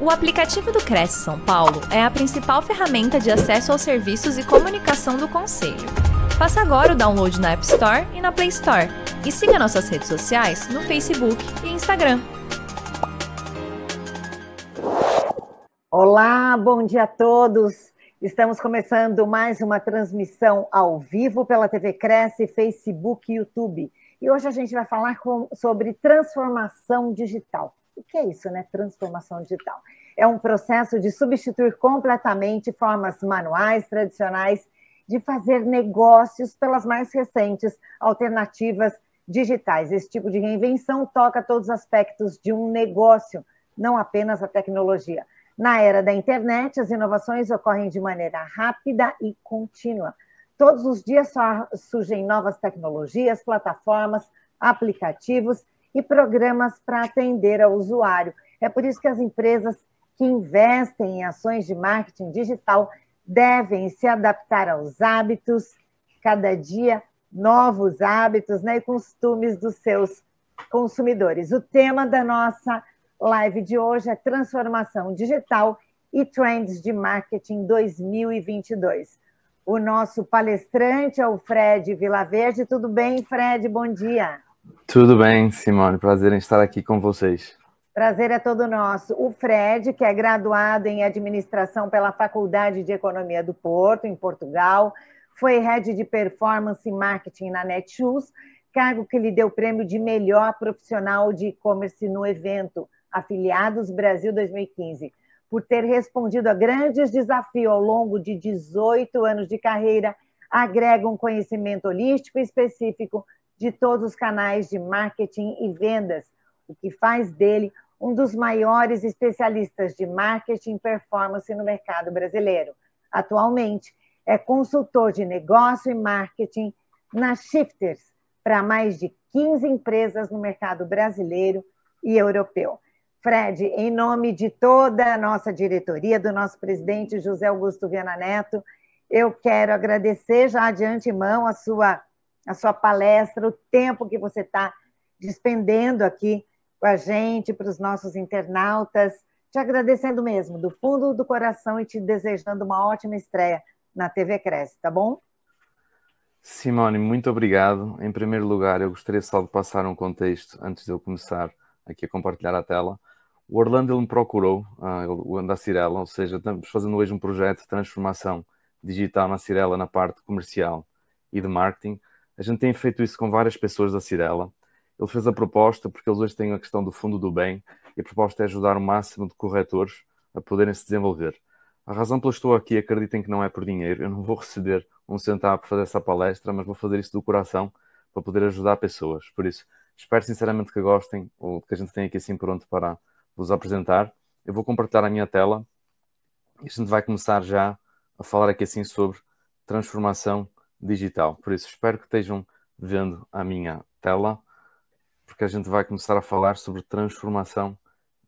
O aplicativo do Cresce São Paulo é a principal ferramenta de acesso aos serviços e comunicação do Conselho. Faça agora o download na App Store e na Play Store. E siga nossas redes sociais no Facebook e Instagram. Olá, bom dia a todos. Estamos começando mais uma transmissão ao vivo pela TV Cresce, Facebook e YouTube. E hoje a gente vai falar com, sobre transformação digital. O que é isso, né? Transformação digital. É um processo de substituir completamente formas manuais, tradicionais, de fazer negócios pelas mais recentes alternativas digitais. Esse tipo de reinvenção toca todos os aspectos de um negócio, não apenas a tecnologia. Na era da internet, as inovações ocorrem de maneira rápida e contínua. Todos os dias surgem novas tecnologias, plataformas, aplicativos e programas para atender ao usuário. É por isso que as empresas que investem em ações de marketing digital devem se adaptar aos hábitos, cada dia novos hábitos né, e costumes dos seus consumidores. O tema da nossa live de hoje é transformação digital e trends de marketing 2022. O nosso palestrante é o Fred Vilaverde. Tudo bem, Fred? Bom dia. Tudo bem, Simone. Prazer em estar aqui com vocês. Prazer é todo nosso. O Fred, que é graduado em administração pela Faculdade de Economia do Porto, em Portugal, foi head de performance e marketing na Netshoes, cargo que lhe deu o prêmio de melhor profissional de e-commerce no evento Afiliados Brasil 2015, por ter respondido a grandes desafios ao longo de 18 anos de carreira, agrega um conhecimento holístico e específico de todos os canais de marketing e vendas, o que faz dele um dos maiores especialistas de marketing e performance no mercado brasileiro. Atualmente, é consultor de negócio e marketing na Shifters para mais de 15 empresas no mercado brasileiro e europeu. Fred, em nome de toda a nossa diretoria, do nosso presidente José Augusto Viana Neto, eu quero agradecer já de antemão a sua a sua palestra, o tempo que você está despendendo aqui com a gente, para os nossos internautas. Te agradecendo mesmo, do fundo do coração, e te desejando uma ótima estreia na TV Cresce, tá bom? Simone, muito obrigado. Em primeiro lugar, eu gostaria só de passar um contexto antes de eu começar aqui a compartilhar a tela. O Orlando ele me procurou, uh, o da Cirela, ou seja, estamos fazendo hoje um projeto de transformação digital na Cirela na parte comercial e de marketing, a gente tem feito isso com várias pessoas da Cirela. Ele fez a proposta porque eles hoje têm a questão do fundo do bem e a proposta é ajudar o máximo de corretores a poderem se desenvolver. A razão pela que estou aqui, acreditem que não é por dinheiro, eu não vou receber um centavo por fazer essa palestra, mas vou fazer isso do coração para poder ajudar pessoas. Por isso, espero sinceramente que gostem ou que a gente tenha aqui assim pronto para vos apresentar. Eu vou compartilhar a minha tela e a gente vai começar já a falar aqui assim sobre transformação digital. Por isso, espero que estejam vendo a minha tela, porque a gente vai começar a falar sobre transformação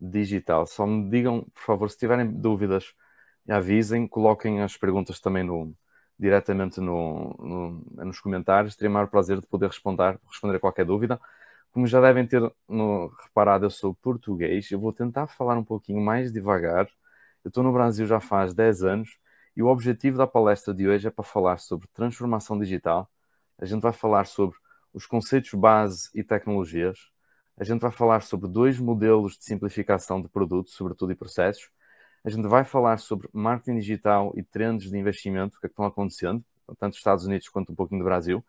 digital. Só me digam, por favor, se tiverem dúvidas, avisem, coloquem as perguntas também no, diretamente no, no, nos comentários. Teria o maior prazer de poder responder, responder a qualquer dúvida. Como já devem ter no, reparado, eu sou português. Eu vou tentar falar um pouquinho mais devagar. Eu estou no Brasil já faz 10 anos e o objetivo da palestra de hoje é para falar sobre transformação digital. A gente vai falar sobre os conceitos base e tecnologias. A gente vai falar sobre dois modelos de simplificação de produtos, sobretudo e processos. A gente vai falar sobre marketing digital e trends de investimento que, é que estão acontecendo, tanto nos Estados Unidos quanto um pouquinho do Brasil.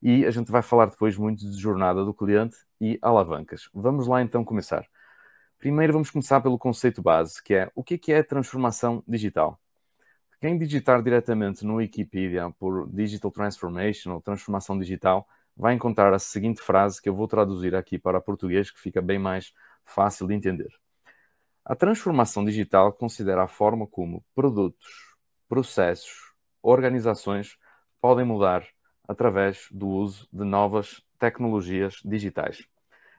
E a gente vai falar depois muito de jornada do cliente e alavancas. Vamos lá então começar. Primeiro vamos começar pelo conceito base, que é o que é transformação digital. Quem digitar diretamente no Wikipedia por Digital Transformation ou transformação digital vai encontrar a seguinte frase que eu vou traduzir aqui para português, que fica bem mais fácil de entender. A transformação digital considera a forma como produtos, processos, organizações podem mudar através do uso de novas tecnologias digitais.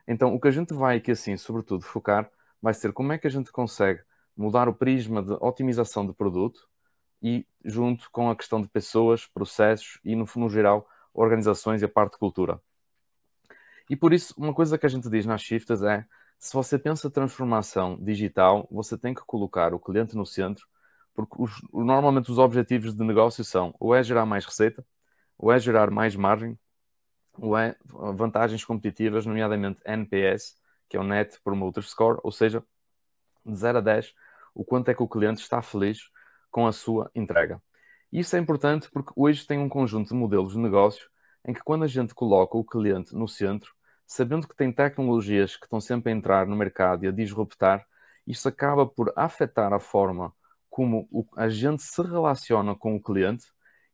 Então, o que a gente vai aqui, assim, sobretudo, focar vai ser como é que a gente consegue mudar o prisma de otimização de produto e junto com a questão de pessoas, processos e, no, no geral, organizações e a parte de cultura. E por isso, uma coisa que a gente diz nas shifts é se você pensa transformação digital, você tem que colocar o cliente no centro, porque os, normalmente os objetivos de negócio são ou é gerar mais receita, ou é gerar mais margem, ou é vantagens competitivas, nomeadamente NPS, que é o Net Promoter Score, ou seja, de 0 a 10, o quanto é que o cliente está feliz com a sua entrega. Isso é importante porque hoje tem um conjunto de modelos de negócio em que quando a gente coloca o cliente no centro, sabendo que tem tecnologias que estão sempre a entrar no mercado e a disruptar, isso acaba por afetar a forma como a gente se relaciona com o cliente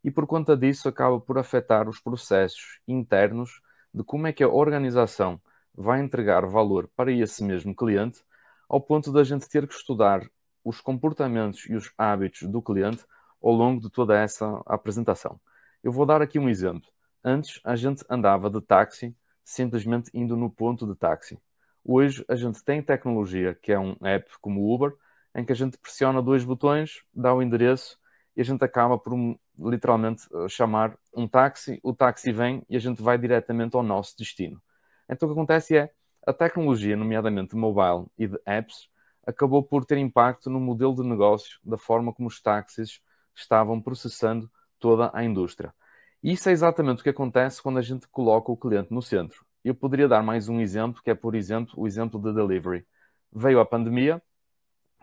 e por conta disso acaba por afetar os processos internos de como é que a organização vai entregar valor para esse mesmo cliente, ao ponto da gente ter que estudar os comportamentos e os hábitos do cliente ao longo de toda essa apresentação. Eu vou dar aqui um exemplo. Antes a gente andava de táxi simplesmente indo no ponto de táxi. Hoje a gente tem tecnologia, que é um app como o Uber, em que a gente pressiona dois botões, dá o endereço e a gente acaba por literalmente eh, chamar um táxi, o táxi vem e a gente vai diretamente ao nosso destino. Então o que acontece é a tecnologia, nomeadamente mobile e de apps, acabou por ter impacto no modelo de negócio da forma como os táxis estavam processando toda a indústria. E isso é exatamente o que acontece quando a gente coloca o cliente no centro. Eu poderia dar mais um exemplo, que é, por exemplo, o exemplo da delivery. Veio a pandemia,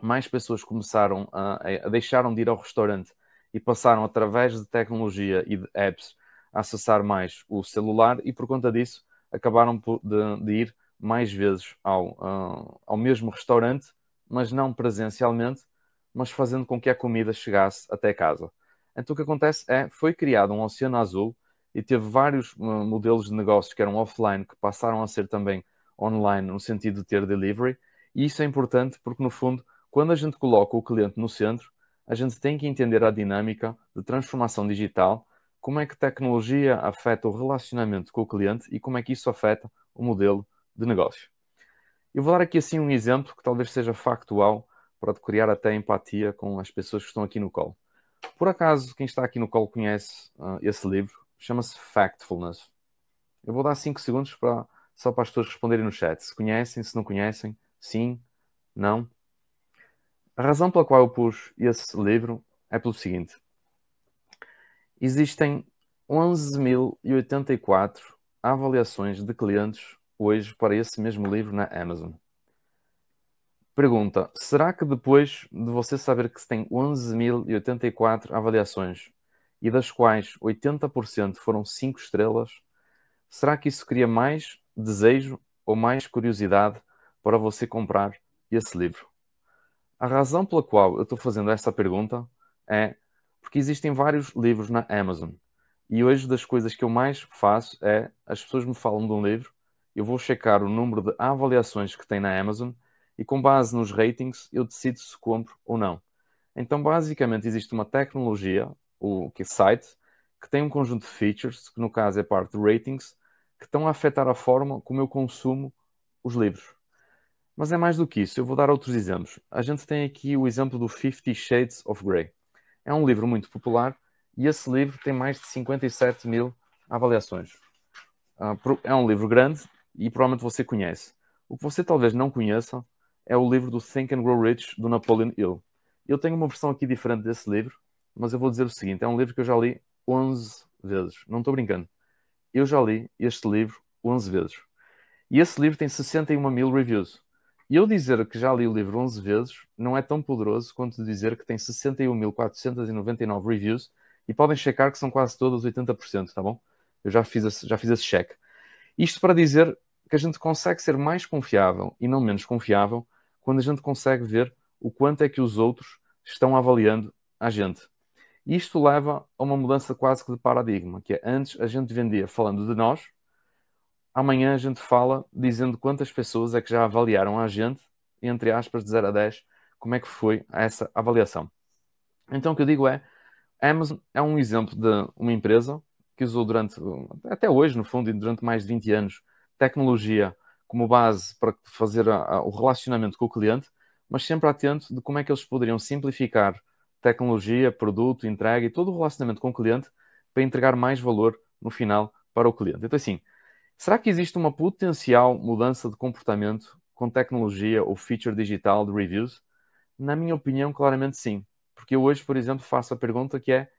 mais pessoas começaram a, a deixaram de ir ao restaurante e passaram através de tecnologia e de apps a acessar mais o celular e por conta disso acabaram de, de ir mais vezes ao, uh, ao mesmo restaurante, mas não presencialmente, mas fazendo com que a comida chegasse até casa. Então o que acontece é, foi criado um oceano azul e teve vários uh, modelos de negócios que eram offline que passaram a ser também online no sentido de ter delivery e isso é importante porque no fundo quando a gente coloca o cliente no centro a gente tem que entender a dinâmica de transformação digital, como é que tecnologia afeta o relacionamento com o cliente e como é que isso afeta o modelo de negócio. Eu vou dar aqui assim um exemplo que talvez seja factual para criar até empatia com as pessoas que estão aqui no call. Por acaso, quem está aqui no call conhece uh, esse livro? Chama-se Factfulness. Eu vou dar 5 segundos para, só para as pessoas responderem no chat. Se conhecem, se não conhecem, sim, não. A razão pela qual eu pus esse livro é pelo seguinte: existem 11.084 avaliações de clientes hoje para esse mesmo livro na Amazon. Pergunta: será que depois de você saber que se tem 11.084 avaliações e das quais 80% foram 5 estrelas, será que isso cria mais desejo ou mais curiosidade para você comprar esse livro? A razão pela qual eu estou fazendo esta pergunta é porque existem vários livros na Amazon e hoje das coisas que eu mais faço é as pessoas me falam de um livro, eu vou checar o número de avaliações que tem na Amazon e com base nos ratings eu decido se compro ou não. Então, basicamente, existe uma tecnologia, o que site, que tem um conjunto de features, que no caso é parte de ratings, que estão a afetar a forma como eu consumo os livros. Mas é mais do que isso, eu vou dar outros exemplos. A gente tem aqui o exemplo do Fifty Shades of Grey. É um livro muito popular e esse livro tem mais de 57 mil avaliações. Ah, é um livro grande e provavelmente você conhece. O que você talvez não conheça é o livro do Think and Grow Rich do Napoleon Hill. Eu tenho uma versão aqui diferente desse livro, mas eu vou dizer o seguinte: é um livro que eu já li 11 vezes. Não estou brincando. Eu já li este livro 11 vezes. E esse livro tem 61 mil reviews. E eu dizer que já li o livro 11 vezes não é tão poderoso quanto dizer que tem 61.499 reviews e podem checar que são quase todas 80%, tá bom? Eu já fiz esse, já fiz esse check. Isto para dizer que a gente consegue ser mais confiável e não menos confiável quando a gente consegue ver o quanto é que os outros estão avaliando a gente. Isto leva a uma mudança quase que de paradigma, que é antes a gente vendia falando de nós, amanhã a gente fala dizendo quantas pessoas é que já avaliaram a gente, entre aspas, de 0 a 10, como é que foi essa avaliação. Então o que eu digo é, a Amazon é um exemplo de uma empresa que usou durante, até hoje no fundo, e durante mais de 20 anos, tecnologia como base para fazer a, a, o relacionamento com o cliente, mas sempre atento de como é que eles poderiam simplificar tecnologia, produto, entrega e todo o relacionamento com o cliente para entregar mais valor no final para o cliente. Então, assim, será que existe uma potencial mudança de comportamento com tecnologia ou feature digital de reviews? Na minha opinião, claramente sim. Porque eu hoje, por exemplo, faço a pergunta que é: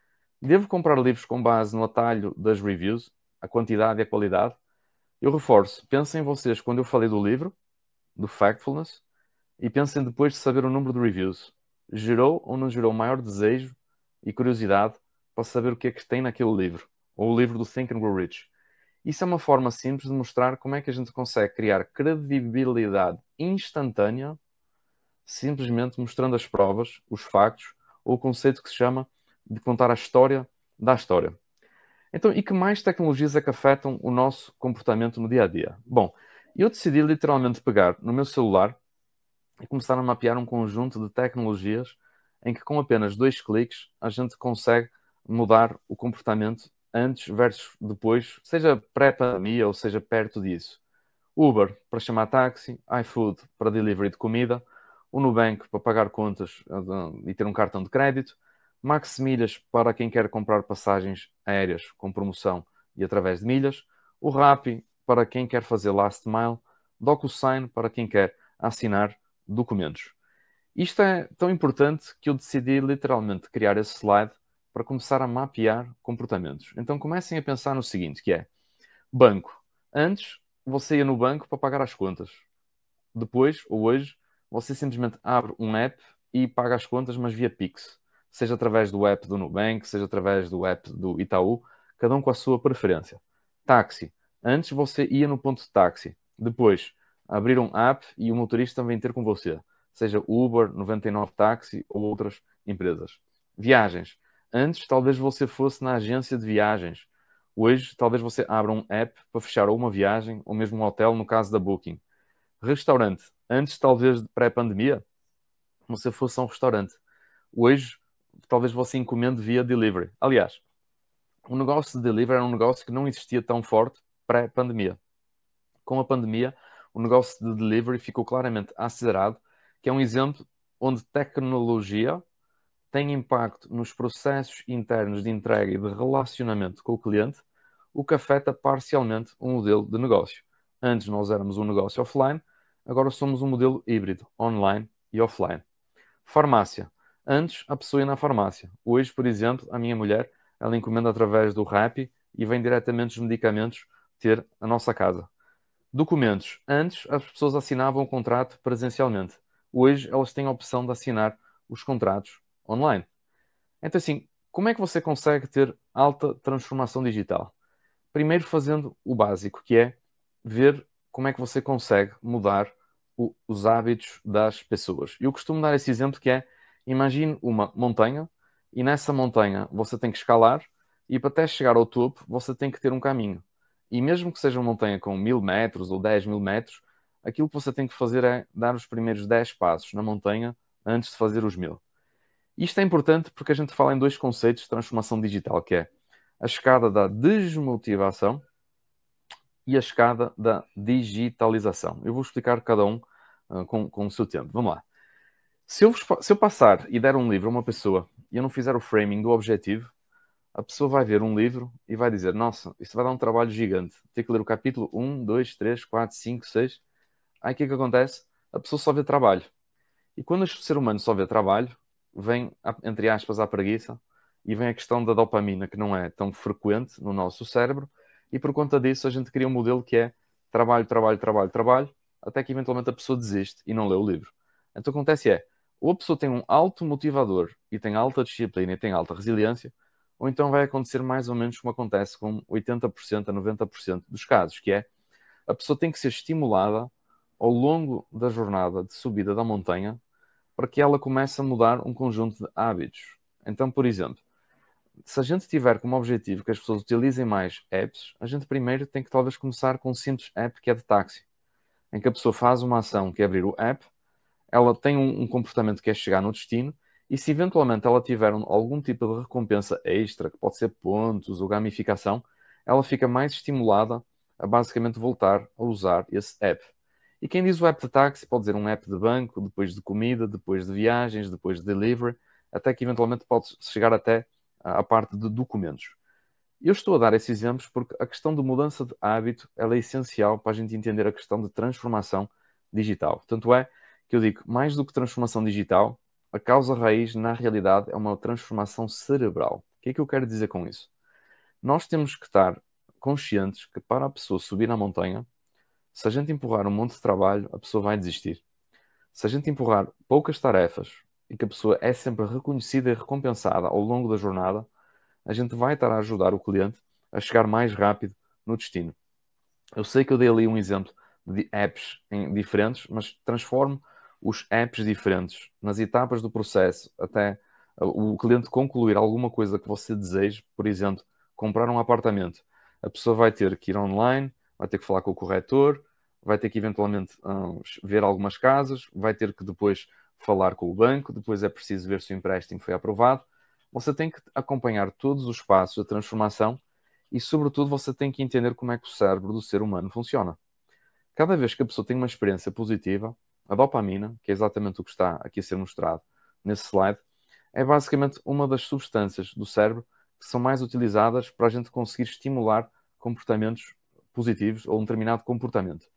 devo comprar livros com base no atalho das reviews, a quantidade e a qualidade? Eu reforço, pensem vocês quando eu falei do livro, do Factfulness, e pensem depois de saber o número de reviews. Gerou ou não gerou maior desejo e curiosidade para saber o que é que tem naquele livro, ou o livro do Think and Grow Rich? Isso é uma forma simples de mostrar como é que a gente consegue criar credibilidade instantânea, simplesmente mostrando as provas, os factos, ou o conceito que se chama de contar a história da história. Então, e que mais tecnologias é que afetam o nosso comportamento no dia a dia? Bom, eu decidi literalmente pegar no meu celular e começar a mapear um conjunto de tecnologias em que com apenas dois cliques a gente consegue mudar o comportamento antes versus depois, seja pré-pandemia ou seja perto disso. Uber para chamar táxi, iFood para delivery de comida, o Nubank para pagar contas eh, e ter um cartão de crédito, Max Milhas para quem quer comprar passagens aéreas com promoção e através de milhas, o Rappi para quem quer fazer last mile, DocuSign para quem quer assinar documentos. Isto é tão importante que eu decidi literalmente criar esse slide para começar a mapear comportamentos. Então comecem a pensar no seguinte, que é banco. Antes você ia no banco para pagar as contas. Depois, ou hoje, você simplesmente abre um app e paga as contas, mas via Pix. Seja através do app do Nubank, seja através do app do Itaú, cada um com a sua preferência. Táxi. Antes você ia no ponto de táxi. Depois, abrir um app e o motorista vem ter com você. Seja Uber, 99 Táxi ou outras empresas. Viagens. Antes, talvez você fosse na agência de viagens. Hoje, talvez você abra um app para fechar uma viagem ou mesmo um hotel, no caso da Booking. Restaurante. Antes, talvez pré-pandemia, você fosse a um restaurante. Hoje, talvez você encomende via delivery. Aliás, o negócio de delivery era um negócio que não existia tão forte pré-pandemia. Com a pandemia, o negócio de delivery ficou claramente acelerado, que é um exemplo onde tecnologia tem impacto nos processos internos de entrega e de relacionamento com o cliente, o que afeta parcialmente o modelo de negócio. Antes nós éramos um negócio offline, agora somos um modelo híbrido, online e offline. Farmácia. Antes a pessoa ia na farmácia. Hoje, por exemplo, a minha mulher, ela encomenda através do Rappi e vem diretamente os medicamentos ter a nossa casa. Documentos. Antes as pessoas assinavam o contrato presencialmente. Hoje elas têm a opção de assinar os contratos online. Então, assim, como é que você consegue ter alta transformação digital? Primeiro, fazendo o básico, que é ver como é que você consegue mudar o, os hábitos das pessoas. Eu costumo dar esse exemplo que é: imagine uma montanha e nessa montanha você tem que escalar e para até chegar ao topo você tem que ter um caminho. E mesmo que seja uma montanha com mil metros ou dez mil metros, aquilo que você tem que fazer é dar os primeiros dez passos na montanha antes de fazer os mil. Isto é importante porque a gente fala em dois conceitos de transformação digital, que é a escada da desmotivação e a escada da digitalização. Eu vou explicar cada um uh, com, com o seu tempo. Vamos lá. Se eu, se eu passar e der um livro a uma pessoa e eu não fizer o framing do objetivo, a pessoa vai ver um livro e vai dizer: Nossa, isto vai dar um trabalho gigante. Tem que ler o capítulo 1, 2, 3, 4, 5, 6. Aí o que é que acontece? A pessoa só vê trabalho. E quando o ser humano só vê trabalho, vem, entre aspas, a preguiça e vem a questão da dopamina, que não é tão frequente no nosso cérebro, e por conta disso a gente cria um modelo que é trabalho, trabalho, trabalho, trabalho, até que eventualmente a pessoa desiste e não lê o livro. Então o que acontece é, ou a pessoa tem um alto motivador e tem alta disciplina e tem alta resiliência, ou então vai acontecer mais ou menos como acontece com 80% a 90% dos casos, que é a pessoa tem que ser estimulada ao longo da jornada de subida da montanha para que ela comece a mudar um conjunto de hábitos. Então, por exemplo, se a gente tiver como objetivo que as pessoas utilizem mais apps, a gente primeiro tem que talvez começar com um simples app que é de táxi, em que a pessoa faz uma ação que é abrir o app, ela tem um, um comportamento que é chegar no destino, e se eventualmente ela tiver um, algum tipo de recompensa extra, que pode ser pontos ou gamificação, ela fica mais estimulada a basicamente voltar a usar esse app. E quem diz o app de táxi pode dizer um app de banco, depois de comida, depois de viagens, depois de delivery, até que eventualmente pode chegar até à parte de documentos. Eu estou a dar esses exemplos porque a questão de mudança de hábito é essencial para a gente entender a questão de transformação digital. Tanto é que eu digo, mais do que transformação digital, a causa raiz, na realidade, é uma transformação cerebral. O que é que eu quero dizer com isso? Nós temos que estar conscientes que para a pessoa subir na montanha, se a gente empurrar um monte de trabalho, a pessoa vai desistir. Se a gente empurrar poucas tarefas e que a pessoa é sempre reconhecida e recompensada ao longo da jornada, a gente vai estar a ajudar o cliente a chegar mais rápido no destino. Eu sei que eu dei ali um exemplo de apps diferentes, mas transformo os apps diferentes nas etapas do processo até o cliente concluir alguma coisa que você deseja, por exemplo, comprar um apartamento. A pessoa vai ter que ir online, vai ter que falar com o corretor, vai ter que eventualmente um, ver algumas casas, vai ter que depois falar com o banco, depois é preciso ver se o empréstimo foi aprovado. Você tem que acompanhar todos os passos da transformação e, sobretudo, você tem que entender como é que o cérebro do ser humano funciona. Cada vez que a pessoa tem uma experiência positiva, a dopamina, que é exatamente o que está aqui a ser mostrado nesse slide, é basicamente uma das substâncias do cérebro que são mais utilizadas para a gente conseguir estimular comportamentos positivos ou um determinado comportamento.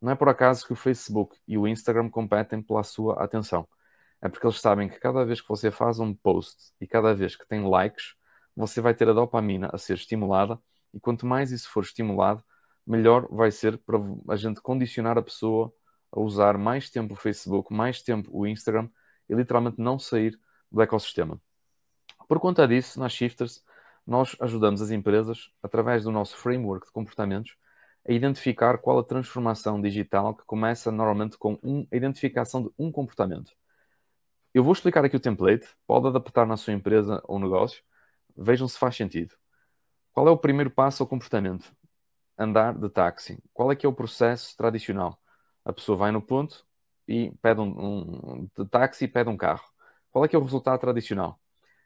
Não é por acaso que o Facebook e o Instagram competem pela sua atenção. É porque eles sabem que cada vez que você faz um post e cada vez que tem likes, você vai ter a dopamina a ser estimulada e quanto mais isso for estimulado, melhor vai ser para a gente condicionar a pessoa a usar mais tempo o Facebook, mais tempo o Instagram e literalmente não sair do ecossistema. Por conta disso, na Shifters, nós ajudamos as empresas, através do nosso framework de comportamentos, a identificar qual a transformação digital que começa normalmente com um, a identificação de um comportamento. Eu vou explicar aqui o template, pode adaptar na sua empresa ou negócio, vejam se faz sentido. Qual é o primeiro passo ao comportamento? Andar de táxi. Qual é que é o processo tradicional? A pessoa vai no ponto e pede um, um táxi e pede um carro. Qual é que é o resultado tradicional?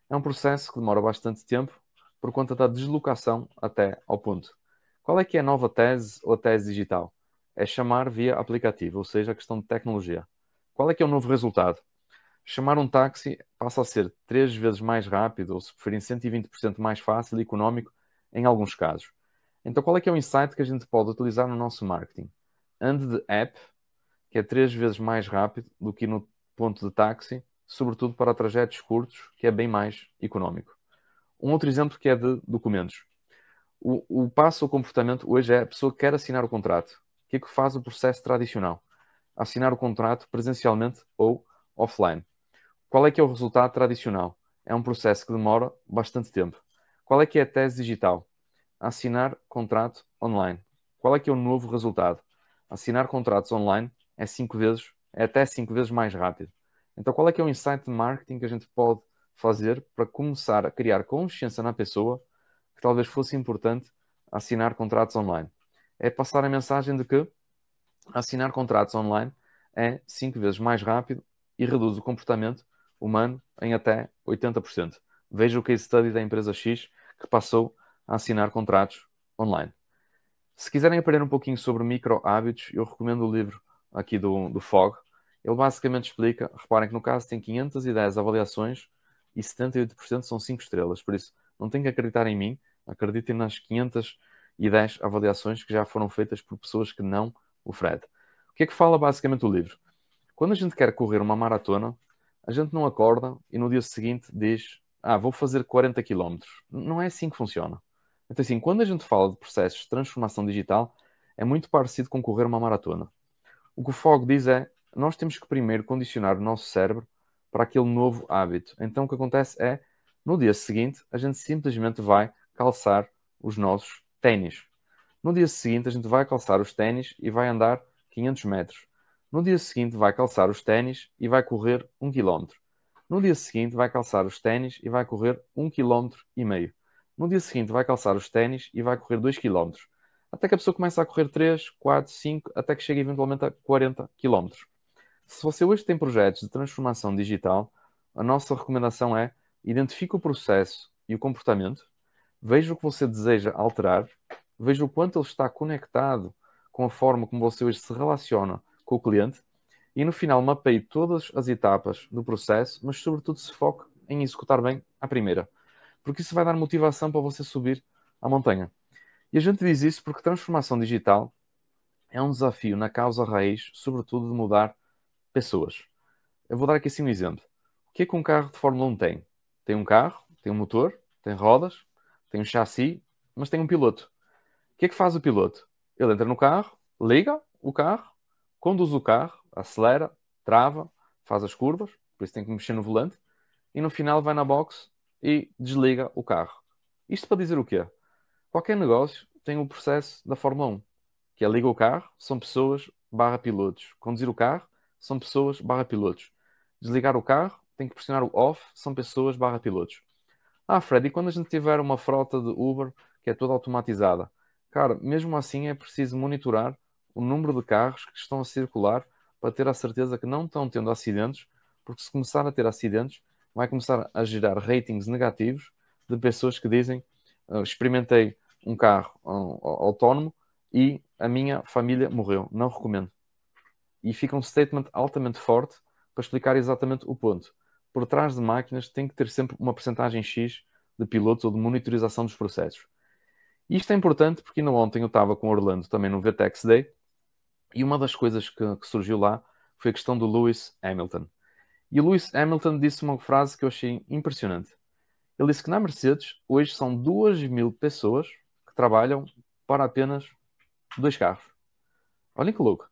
É um processo que demora bastante tempo por conta da deslocação até ao ponto. Qual é que é a nova tese ou a tese digital? É chamar via aplicativo, ou seja, a questão de tecnologia. Qual é que é o novo resultado? Chamar um táxi passa a ser três vezes mais rápido, ou se preferirem 120% mais fácil e económico em alguns casos. Então, qual é que é o insight que a gente pode utilizar no nosso marketing? Ande de app, que é três vezes mais rápido do que no ponto de táxi, sobretudo para trajetos curtos, que é bem mais económico. Um outro exemplo que é de documentos. O, o passo ao comportamento hoje é a pessoa que quer assinar o contrato. O que é que faz o processo tradicional? Assinar o contrato presencialmente ou offline. Qual é que é o resultado tradicional? É um processo que demora bastante tempo. Qual é que é a tese digital? Assinar contrato online. Qual é que é o novo resultado? Assinar contratos online é cinco vezes, é até cinco vezes mais rápido. Então, qual é que é o insight de marketing que a gente pode fazer para começar a criar consciência na pessoa que talvez fosse importante assinar contratos online? É passar a mensagem de que assinar contratos online é cinco vezes mais rápido e reduz o comportamento humano em até 80%. Veja o case study da empresa X que passou a assinar contratos online. Se quiserem aprender um pouquinho sobre micro hábitos, eu recomendo o livro aqui do, do Fog. Ele basicamente explica, reparem que no caso tem 510 avaliações e 78% são 5 estrelas, por isso não tem que acreditar em mim, acreditem nas 510 avaliações que já foram feitas por pessoas que não o Fred. O que é que fala basicamente o livro? Quando a gente quer correr uma maratona, a gente não acorda e no dia seguinte diz: Ah, vou fazer 40 km. Não é assim que funciona. Então, assim, quando a gente fala de processos de transformação digital, é muito parecido com correr uma maratona. O que o Fog diz é: nós temos que primeiro condicionar o nosso cérebro para aquele novo hábito. Então, o que acontece é, no dia seguinte, a gente simplesmente vai calçar os nossos ténis. No dia seguinte, a gente vai calçar os ténis e vai andar 500 metros. No dia seguinte, vai calçar os ténis e vai correr 1 km. No dia seguinte, vai calçar os ténis e vai correr 1 km e meio. No dia seguinte, vai calçar os ténis e vai correr 2 km. Até que a pessoa começa a correr 3, 4, 5, até que chega eventualmente a 40 km. Se você hoje tem projetos de transformação digital, a nossa recomendação é identifique o processo e o comportamento, veja o que você deseja alterar, veja o quanto ele está conectado com a forma como você hoje se relaciona com o cliente e no final mapeie todas as etapas do processo, mas sobretudo se foque em executar bem a primeira, porque isso vai dar motivação para você subir a montanha. E a gente diz isso porque transformação digital é um desafio na causa raiz, sobretudo de mudar pessoas. Eu vou dar aqui assim um exemplo. O que é que um carro de Fórmula 1 tem? Tem um carro, tem um motor, tem rodas, tem um chassi, mas tem um piloto. O que é que faz o piloto? Ele entra no carro, liga o carro, conduz o carro, acelera, trava, faz as curvas, por isso tem que mexer no volante, e no final vai na box e desliga o carro. Isto para dizer o quê? Qualquer negócio tem o processo da Fórmula 1, que é liga o carro, são pessoas barra pilotos. Conduzir o carro, são pessoas barra pilotos. Desligar o carro, tem que pressionar o off, são pessoas barra pilotos. Ah, Fred, e quando a gente tiver uma frota de Uber que é toda automatizada? Cara, mesmo assim é preciso monitorar o número de carros que estão a circular para ter a certeza que não estão tendo acidentes, porque se começar a ter acidentes, vai começar a gerar ratings negativos de pessoas que dizem uh, experimentei um carro autónomo e a minha família morreu. Não recomendo. E fica um statement altamente forte para explicar exatamente o ponto. Por trás de máquinas tem que ter sempre uma percentagem X de pilotos ou de monitorização dos processos. Isto é importante porque ainda ontem eu estava com Orlando também no VTEX Day e uma das coisas que, que surgiu lá foi a questão do Lewis Hamilton. E o Lewis Hamilton disse uma frase que eu achei impressionante. Ele disse que na Mercedes hoje são 2 mil pessoas que trabalham para apenas dois carros. Olhem que louco.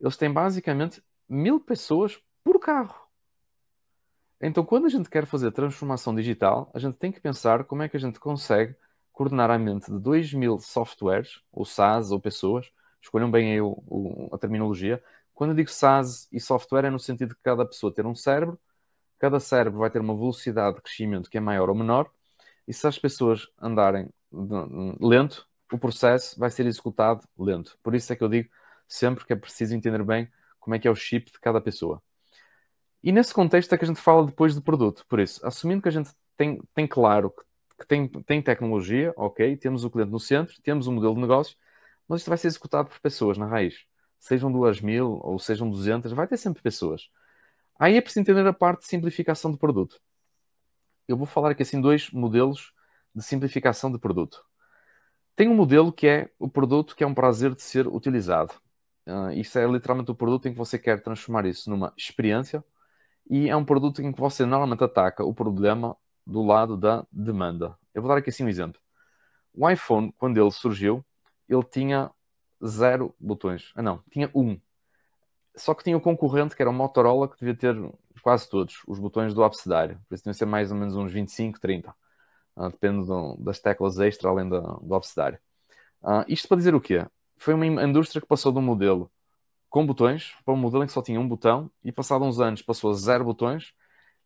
Eles têm basicamente mil pessoas por carro. Então, quando a gente quer fazer transformação digital, a gente tem que pensar como é que a gente consegue coordenar a mente de 2 mil softwares, ou SaaS, ou pessoas, escolham bem aí o, o, a terminologia. Quando eu digo SaaS e software, é no sentido de cada pessoa ter um cérebro, cada cérebro vai ter uma velocidade de crescimento que é maior ou menor, e se as pessoas andarem lento, o processo vai ser executado lento. Por isso é que eu digo sempre que é preciso entender bem como é que é o chip de cada pessoa. E nesse contexto é que a gente fala depois de produto. Por isso, assumindo que a gente tem, tem claro que, que tem, tem tecnologia, ok, temos o cliente no centro, temos um modelo de negócio, mas isto vai ser executado por pessoas na raiz. Sejam duas mil ou sejam 200, vai ter sempre pessoas. Aí é preciso entender a parte de simplificação de produto. Eu vou falar aqui assim dois modelos de simplificação de produto. Tem um modelo que é o produto que é um prazer de ser utilizado. Uh, isso é literalmente o produto em que você quer transformar isso numa experiência e é um produto em que você normalmente ataca o problema do lado da demanda. Eu vou dar aqui assim um exemplo. O iPhone, quando ele surgiu, ele tinha zero botões. Ah, não, tinha um. Só que tinha o um concorrente, que era o Motorola, que devia ter quase todos os botões do abecedário. Por isso, deviam ser mais ou menos uns 25, 30. Uh, depende do, das teclas extra além do, do abecedário. Uh, isto para dizer o quê? Foi uma indústria que passou de um modelo com botões para um modelo em que só tinha um botão e passado uns anos passou a zero botões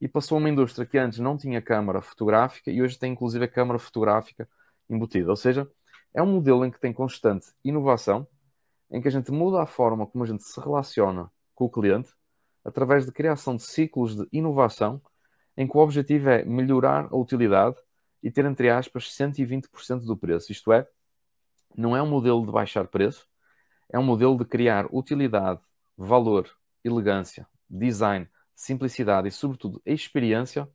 e passou uma indústria que antes não tinha câmara fotográfica e hoje tem inclusive a câmara fotográfica embutida. Ou seja, é um modelo em que tem constante inovação, em que a gente muda a forma como a gente se relaciona com o cliente através de criação de ciclos de inovação em que o objetivo é melhorar a utilidade e ter, entre aspas, 120% do preço. Isto é, não é um modelo de baixar preço, é um modelo de criar utilidade, valor, elegância, design, simplicidade e, sobretudo, experiência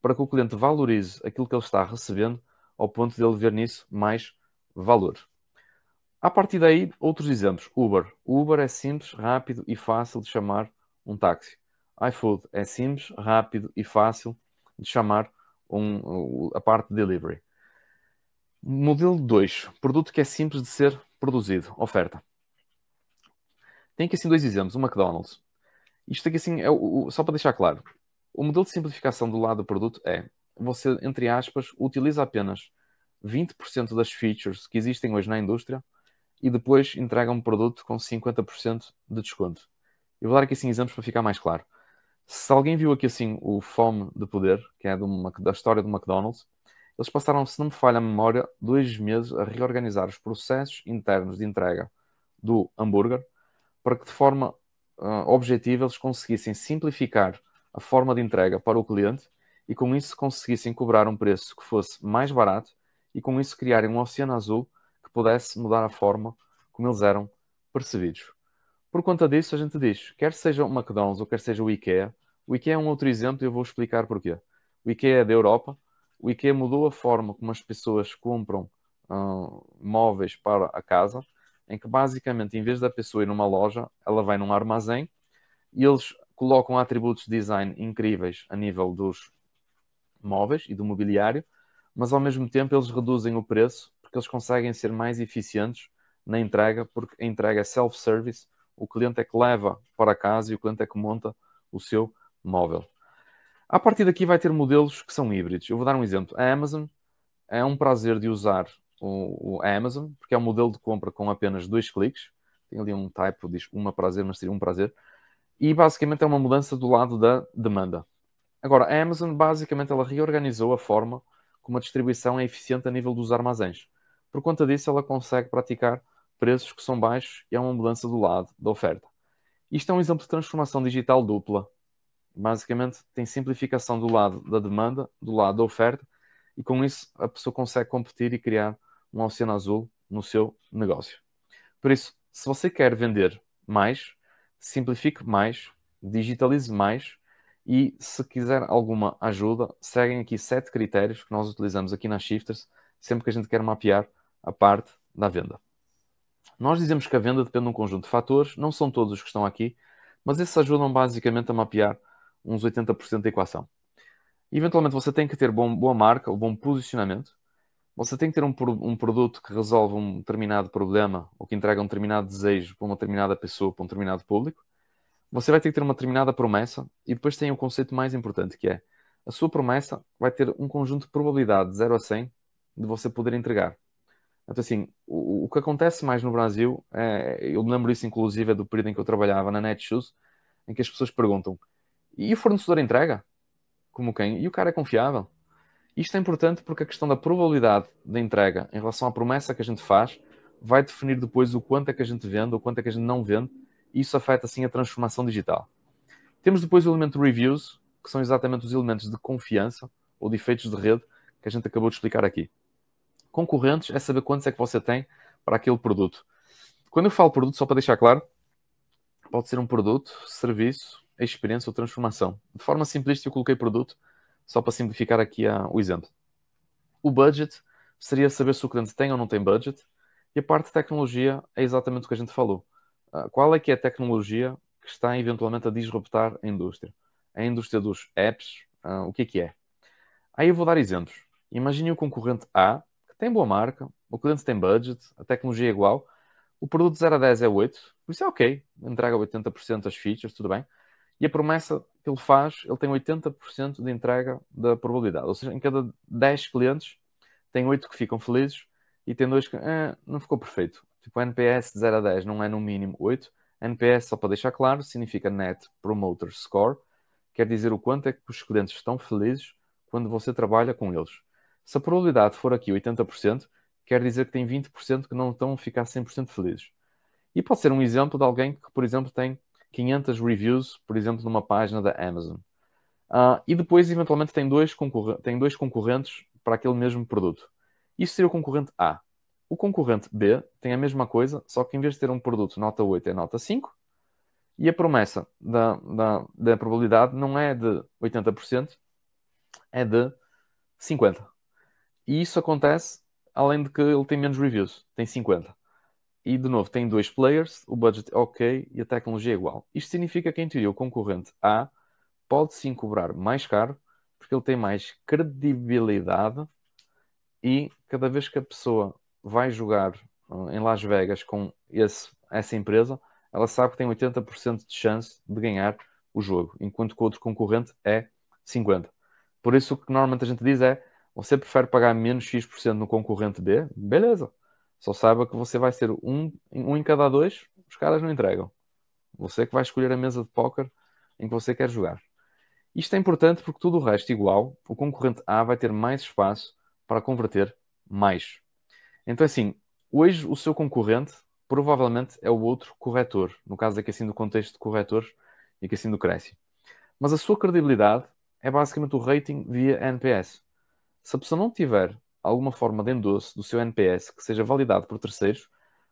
para que o cliente valorize aquilo que ele está recebendo ao ponto de ele ver nisso mais valor. A partir daí, outros exemplos. Uber. Uber é simples, rápido e fácil de chamar um táxi. iFood é simples, rápido e fácil de chamar um, a parte de delivery. Modelo 2. Produto que é simples de ser produzido. Oferta. Tem aqui assim dois exemplos. O McDonald's. Isto aqui assim, é o, o, só para deixar claro. O modelo de simplificação do lado do produto é você, entre aspas, utiliza apenas 20% das features que existem hoje na indústria e depois entrega um produto com 50% de desconto. Eu vou dar aqui assim exemplos para ficar mais claro. Se alguém viu aqui assim o Fome de Poder, que é da história do McDonald's, eles passaram, se não me falha a memória, dois meses a reorganizar os processos internos de entrega do hambúrguer para que de forma uh, objetiva eles conseguissem simplificar a forma de entrega para o cliente e com isso conseguissem cobrar um preço que fosse mais barato e com isso criarem um oceano azul pudesse mudar a forma como eles eram percebidos. Por conta disso, a gente diz, quer seja o McDonald's ou quer seja o IKEA, o IKEA é um outro exemplo e eu vou explicar porquê. O IKEA é da Europa, o IKEA mudou a forma como as pessoas compram uh, móveis para a casa, em que basicamente, em vez da pessoa ir numa loja, ela vai num armazém e eles colocam atributos de design incríveis a nível dos móveis e do mobiliário, mas ao mesmo tempo eles reduzem o preço porque eles conseguem ser mais eficientes na entrega, porque a entrega é self-service, o cliente é que leva para casa e o cliente é que monta o seu móvel. A partir daqui vai ter modelos que são híbridos. Eu vou dar um exemplo. A Amazon é um prazer de usar o, o Amazon, porque é um modelo de compra com apenas dois cliques. Tem ali um type, diz uma prazer, mas seria um prazer. E basicamente é uma mudança do lado da demanda. Agora, a Amazon basicamente ela reorganizou a forma como a distribuição é eficiente a nível dos armazéns. Por conta disso, ela consegue praticar preços que são baixos e é uma mudança do lado da oferta. Isto é um exemplo de transformação digital dupla. Basicamente, tem simplificação do lado da demanda, do lado da oferta, e com isso a pessoa consegue competir e criar um oceano azul no seu negócio. Por isso, se você quer vender mais, simplifique mais, digitalize mais e se quiser alguma ajuda, seguem aqui sete critérios que nós utilizamos aqui na Shifters sempre que a gente quer mapear a parte da venda. Nós dizemos que a venda depende de um conjunto de fatores, não são todos os que estão aqui, mas esses ajudam basicamente a mapear uns 80% da equação. Eventualmente você tem que ter bom, boa marca, ou bom posicionamento, você tem que ter um, um, produto que resolve um determinado problema ou que entrega um determinado desejo para uma determinada pessoa, para um determinado público. Você vai ter que ter uma determinada promessa e depois tem o conceito mais importante que é a sua promessa vai ter um conjunto de probabilidade de 0 a 100 de você poder entregar. Então, assim, o, o que acontece mais no Brasil, é, eu me lembro isso inclusive é do período em que eu trabalhava na Netshoes, em que as pessoas perguntam: e o fornecedor entrega? Como quem? E o cara é confiável? Isto é importante porque a questão da probabilidade de entrega em relação à promessa que a gente faz vai definir depois o quanto é que a gente vende, o quanto é que a gente não vende, e isso afeta assim a transformação digital. Temos depois o elemento reviews, que são exatamente os elementos de confiança ou de efeitos de rede que a gente acabou de explicar aqui. Concorrentes é saber quantos é que você tem para aquele produto. Quando eu falo produto, só para deixar claro, pode ser um produto, serviço, experiência ou transformação. De forma simplista, eu coloquei produto, só para simplificar aqui a, o exemplo. O budget seria saber se o cliente tem ou não tem budget. E a parte de tecnologia é exatamente o que a gente falou. Uh, qual é que é a tecnologia que está eventualmente a disruptar a indústria? A indústria dos apps, uh, o que é que é? Aí eu vou dar exemplos. Imagine o concorrente A, tem boa marca, o cliente tem budget, a tecnologia é igual, o produto de 0 a 10 é 8, por isso é ok, entrega 80% das features, tudo bem. E a promessa que ele faz, ele tem 80% de entrega da probabilidade. Ou seja, em cada 10 clientes, tem 8 que ficam felizes e tem 2 que eh, não ficou perfeito. Tipo, NPS de 0 a 10 não é no mínimo 8. NPS, só para deixar claro, significa Net Promoter Score, quer dizer o quanto é que os clientes estão felizes quando você trabalha com eles. Se a probabilidade for aqui 80%, quer dizer que tem 20% que não estão a ficar 100% felizes. E pode ser um exemplo de alguém que, por exemplo, tem 500 reviews, por exemplo, numa página da Amazon. Uh, e depois, eventualmente, tem dois, tem dois concorrentes para aquele mesmo produto. Isso seria o concorrente A. O concorrente B tem a mesma coisa, só que em vez de ter um produto nota 8 é nota 5, e a promessa da, da, da probabilidade não é de 80%, é de 50%. E isso acontece além de que ele tem menos reviews, tem 50. E de novo, tem dois players, o budget é ok e a tecnologia é igual. Isto significa que em teoria o concorrente A pode sim cobrar mais caro porque ele tem mais credibilidade e cada vez que a pessoa vai jogar uh, em Las Vegas com esse, essa empresa, ela sabe que tem 80% de chance de ganhar o jogo, enquanto que o outro concorrente é 50%. Por isso o que normalmente a gente diz é você prefere pagar menos X% no concorrente B? Beleza. Só saiba que você vai ser um, um em cada dois, os caras não entregam. Você que vai escolher a mesa de póquer em que você quer jogar. Isto é importante porque tudo o resto igual, o concorrente A vai ter mais espaço para converter mais. Então, assim, hoje o seu concorrente provavelmente é o outro corretor, no caso aqui assim do contexto de corretores e aqui assim do Cresce. Mas a sua credibilidade é basicamente o rating via NPS. Se a pessoa não tiver alguma forma de endosso do seu NPS que seja validado por terceiros,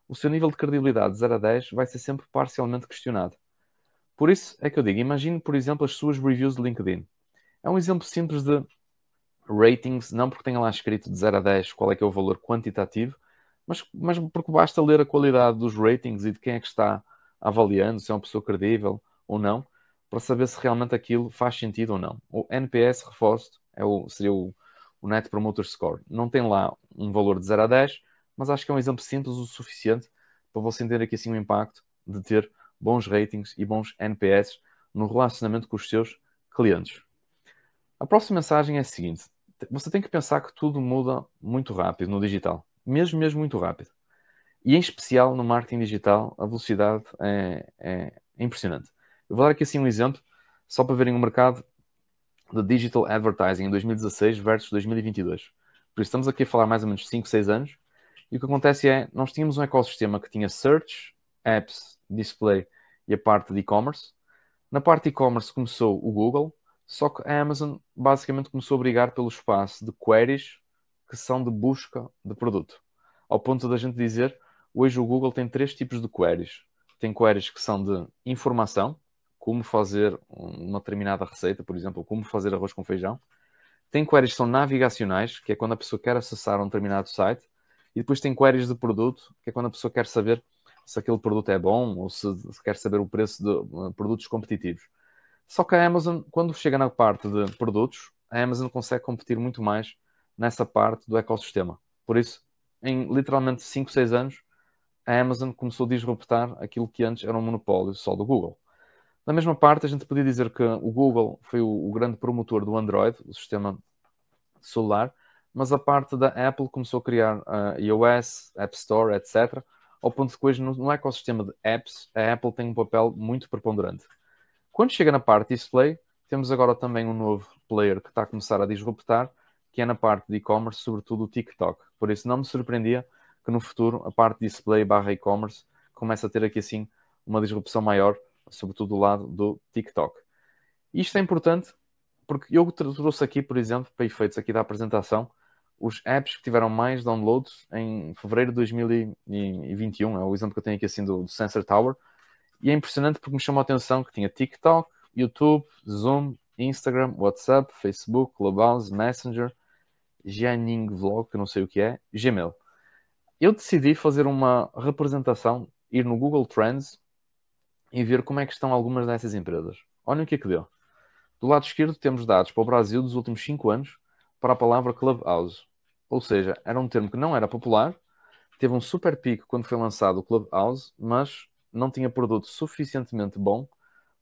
o seu nível de credibilidade de 0 a 10 vai ser sempre parcialmente questionado. Por isso é que eu digo, imagine, por exemplo, as suas reviews de LinkedIn. É um exemplo simples de ratings, não porque tenha lá escrito de 0 a 10 qual é que é o valor quantitativo, mas, mas porque basta ler a qualidade dos ratings e de quem é que está avaliando, se é uma pessoa credível ou não, para saber se realmente aquilo faz sentido ou não. O NPS, reforço, é o, seria o, o Net Promoter Score. Não tem lá um valor de 0 a 10, mas acho que é um exemplo simples o suficiente para você entender aqui assim o impacto de ter bons ratings e bons NPS no relacionamento com os seus clientes. A próxima mensagem é a seguinte: você tem que pensar que tudo muda muito rápido no digital, mesmo mesmo muito rápido. E em especial no marketing digital, a velocidade é, é impressionante. Eu vou dar aqui assim um exemplo, só para verem o mercado de digital advertising em 2016 versus 2022. Por isso estamos aqui a falar mais ou menos 5, 6 anos. E o que acontece é, nós tínhamos um ecossistema que tinha search, apps, display e a parte de e-commerce. Na parte de e-commerce começou o Google, só que a Amazon basicamente começou a brigar pelo espaço de queries que são de busca de produto. Ao ponto da gente dizer Hoje o Google tem três tipos de queries. Tem queries que são de informação, como fazer uma determinada receita, por exemplo, como fazer arroz com feijão. Tem queries que são navigacionais, que é quando a pessoa quer acessar um determinado site. E depois tem queries de produto, que é quando a pessoa quer saber se aquele produto é bom ou se quer saber o preço de uh, produtos competitivos. Só que a Amazon, quando chega na parte de produtos, a Amazon consegue competir muito mais nessa parte do ecossistema. Por isso, em literalmente 5, 6 anos, a Amazon começou a disruptar aquilo que antes era um monopólio só do Google. Na mesma parte, a gente podia dizer que o Google foi o, o grande promotor do Android, o sistema celular, mas a parte da Apple começou a criar uh, iOS, App Store, etc., ao ponto de que hoje no, no ecossistema de apps, a Apple tem um papel muito preponderante. Quando chega na parte display, temos agora também um novo player que está a começar a disruptar, que é na parte de e-commerce, sobretudo o TikTok. Por isso não me surpreendia que no futuro a parte display barra e-commerce começa a ter aqui assim uma disrupção maior, sobretudo do lado do TikTok. Isto é importante porque eu trouxe aqui, por exemplo, para efeitos aqui da apresentação, os apps que tiveram mais downloads em fevereiro de 2021, é o exemplo que eu tenho aqui assim do, do Sensor Tower, e é impressionante porque me chamou a atenção que tinha TikTok, YouTube, Zoom, Instagram, WhatsApp, Facebook, Clubhouse, Messenger, Jianing Vlog, que não sei o que é, Gmail eu decidi fazer uma representação, ir no Google Trends e ver como é que estão algumas dessas empresas. Olhem o que é que deu. Do lado esquerdo temos dados para o Brasil dos últimos 5 anos para a palavra Clubhouse. Ou seja, era um termo que não era popular, teve um super pico quando foi lançado o Clubhouse, mas não tinha produto suficientemente bom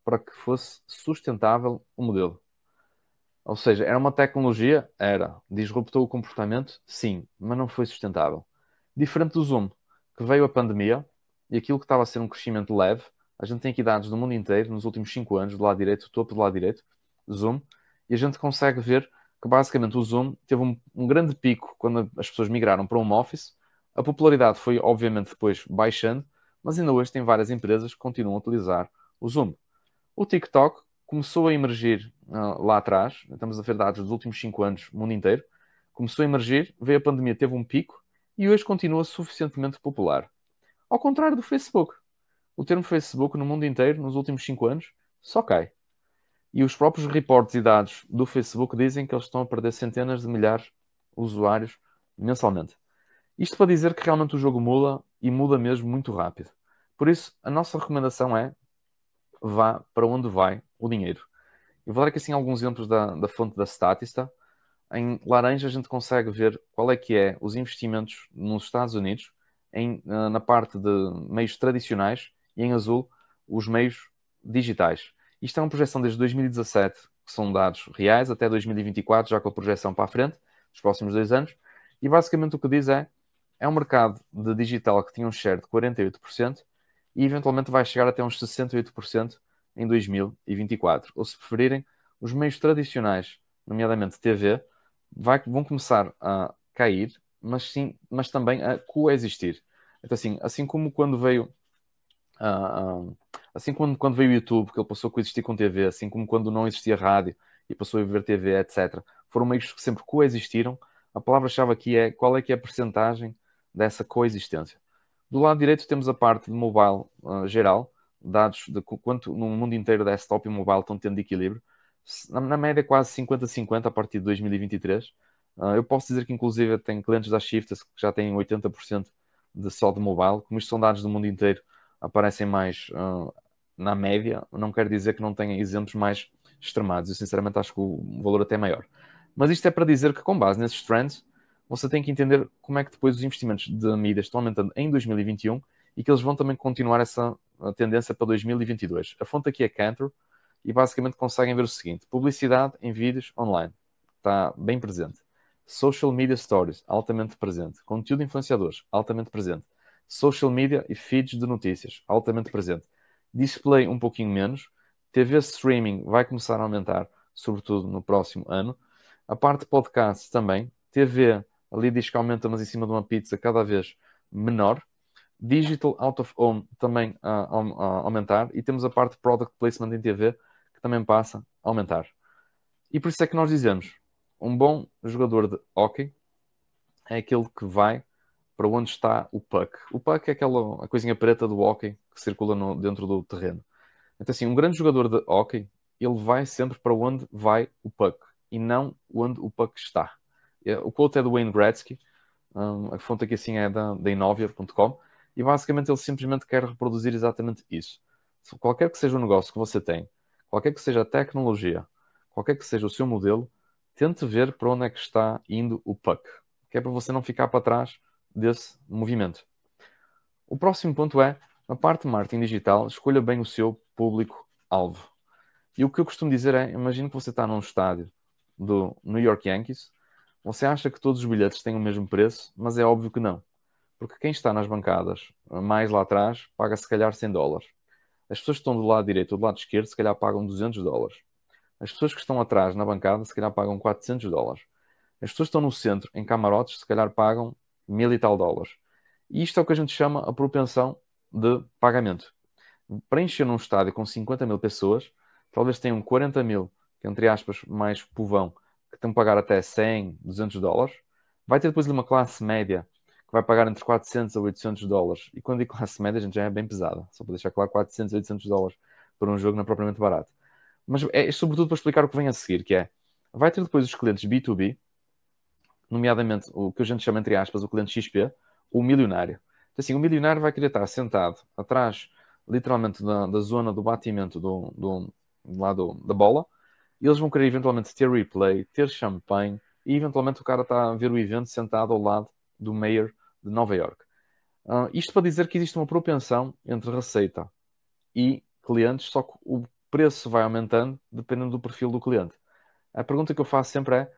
para que fosse sustentável o modelo. Ou seja, era uma tecnologia? Era. Disruptou o comportamento? Sim, mas não foi sustentável. Diferente do Zoom, que veio a pandemia e aquilo que estava a ser um crescimento leve, a gente tem aqui dados do mundo inteiro, nos últimos 5 anos, do lado direito, topo do lado direito, Zoom, e a gente consegue ver que basicamente o Zoom teve um, um grande pico quando as pessoas migraram para um Office. A popularidade foi, obviamente, depois baixando, mas ainda hoje tem várias empresas que continuam a utilizar o Zoom. O TikTok começou a emergir uh, lá atrás, estamos a ver dados dos últimos 5 anos, mundo inteiro, começou a emergir, veio a pandemia, teve um pico, e hoje continua suficientemente popular. Ao contrário do Facebook. O termo Facebook no mundo inteiro, nos últimos 5 anos, só cai. E os próprios reportes e dados do Facebook dizem que eles estão a perder centenas de milhares de usuários mensalmente. Isto para dizer que realmente o jogo muda e muda mesmo muito rápido. Por isso, a nossa recomendação é vá para onde vai o dinheiro. Eu vou dar aqui assim alguns exemplos da, da fonte da Statista. Em laranja a gente consegue ver qual é que é os investimentos nos Estados Unidos em, na parte de meios tradicionais e em azul os meios digitais. Isto é uma projeção desde 2017, que são dados reais, até 2024, já com a projeção para a frente, dos próximos dois anos. E basicamente o que diz é, é um mercado de digital que tinha um share de 48% e eventualmente vai chegar até uns 68% em 2024. Ou se preferirem, os meios tradicionais, nomeadamente TV, vai, vão começar a cair, mas, sim, mas também a coexistir. Então, assim, assim como quando veio uh, assim como quando veio o YouTube, que ele passou a coexistir com TV, assim como quando não existia rádio e passou a ver TV, etc. Foram meios que sempre coexistiram. A palavra-chave aqui é qual é que é a percentagem dessa coexistência. Do lado direito temos a parte de mobile uh, geral, dados de quanto no mundo inteiro desktop e mobile estão tendo equilíbrio na média quase 50-50 a partir de 2023. Uh, eu posso dizer que inclusive tenho clientes da Shifts que já têm 80% de só de mobile, como isto são dados do mundo inteiro, aparecem mais uh, na média, não quer dizer que não tenha exemplos mais extremados. Eu sinceramente acho que o valor até é maior. Mas isto é para dizer que com base nesses trends, você tem que entender como é que depois os investimentos de mídias estão aumentando em 2021 e que eles vão também continuar essa tendência para 2022. A fonte aqui é Cantor e basicamente conseguem ver o seguinte: publicidade em vídeos online está bem presente. Social Media Stories, altamente presente. Conteúdo de influenciadores, altamente presente. Social Media e feeds de notícias, altamente presente. Display, um pouquinho menos. TV Streaming vai começar a aumentar, sobretudo no próximo ano. A parte podcast também. TV, ali diz que aumenta, mas em cima de uma pizza, cada vez menor. Digital Out of Home também a, a, a aumentar. E temos a parte Product Placement em TV, que também passa a aumentar. E por isso é que nós dizemos, um bom jogador de hockey é aquele que vai para onde está o puck. O puck é aquela a coisinha preta do hockey que circula no, dentro do terreno. Então, assim, um grande jogador de hockey, ele vai sempre para onde vai o puck e não onde o puck está. É, o quote é do Wayne Gretzky, um, a fonte aqui assim é da, da Innovia.com, e basicamente ele simplesmente quer reproduzir exatamente isso. Qualquer que seja o negócio que você tem, qualquer que seja a tecnologia, qualquer que seja o seu modelo, tente ver para onde é que está indo o puck, que é para você não ficar para trás desse movimento. O próximo ponto é, na parte de marketing digital, escolha bem o seu público-alvo. E o que eu costumo dizer é, imagine que você está num estádio do New York Yankees, você acha que todos os bilhetes têm o mesmo preço, mas é óbvio que não. Porque quem está nas bancadas mais lá atrás paga se calhar 100 dólares. As pessoas que estão do lado direito ou do lado esquerdo se calhar pagam 200 dólares. As pessoas que estão atrás na bancada se calhar pagam 400 dólares. As pessoas que estão no centro, em camarotes, se calhar pagam mil e tal dólares. E isto é o que a gente chama a propensão de pagamento. Para encher num estádio com 50 mil pessoas, talvez tenham 40 mil, que entre aspas, mais povão, que estão a pagar até 100, 200 dólares. Vai ter depois uma classe média que vai pagar entre 400 a 800 dólares. E quando digo classe média, a gente já é bem pesada. Só para deixar claro, 400 a 800 dólares por um jogo não é propriamente barato. Mas é sobretudo para explicar o que vem a seguir, que é, vai ter depois os clientes B2B, nomeadamente o que a gente chama, entre aspas, o cliente XP, o milionário. Então, assim, o milionário vai querer estar sentado atrás, literalmente, da, da zona do batimento do, do, do lado da bola, e eles vão querer eventualmente ter replay, ter champanhe, e eventualmente o cara está a ver o evento sentado ao lado do mayor de Nova York. Uh, isto para dizer que existe uma propensão entre receita e clientes, só que o preço vai aumentando dependendo do perfil do cliente. A pergunta que eu faço sempre é: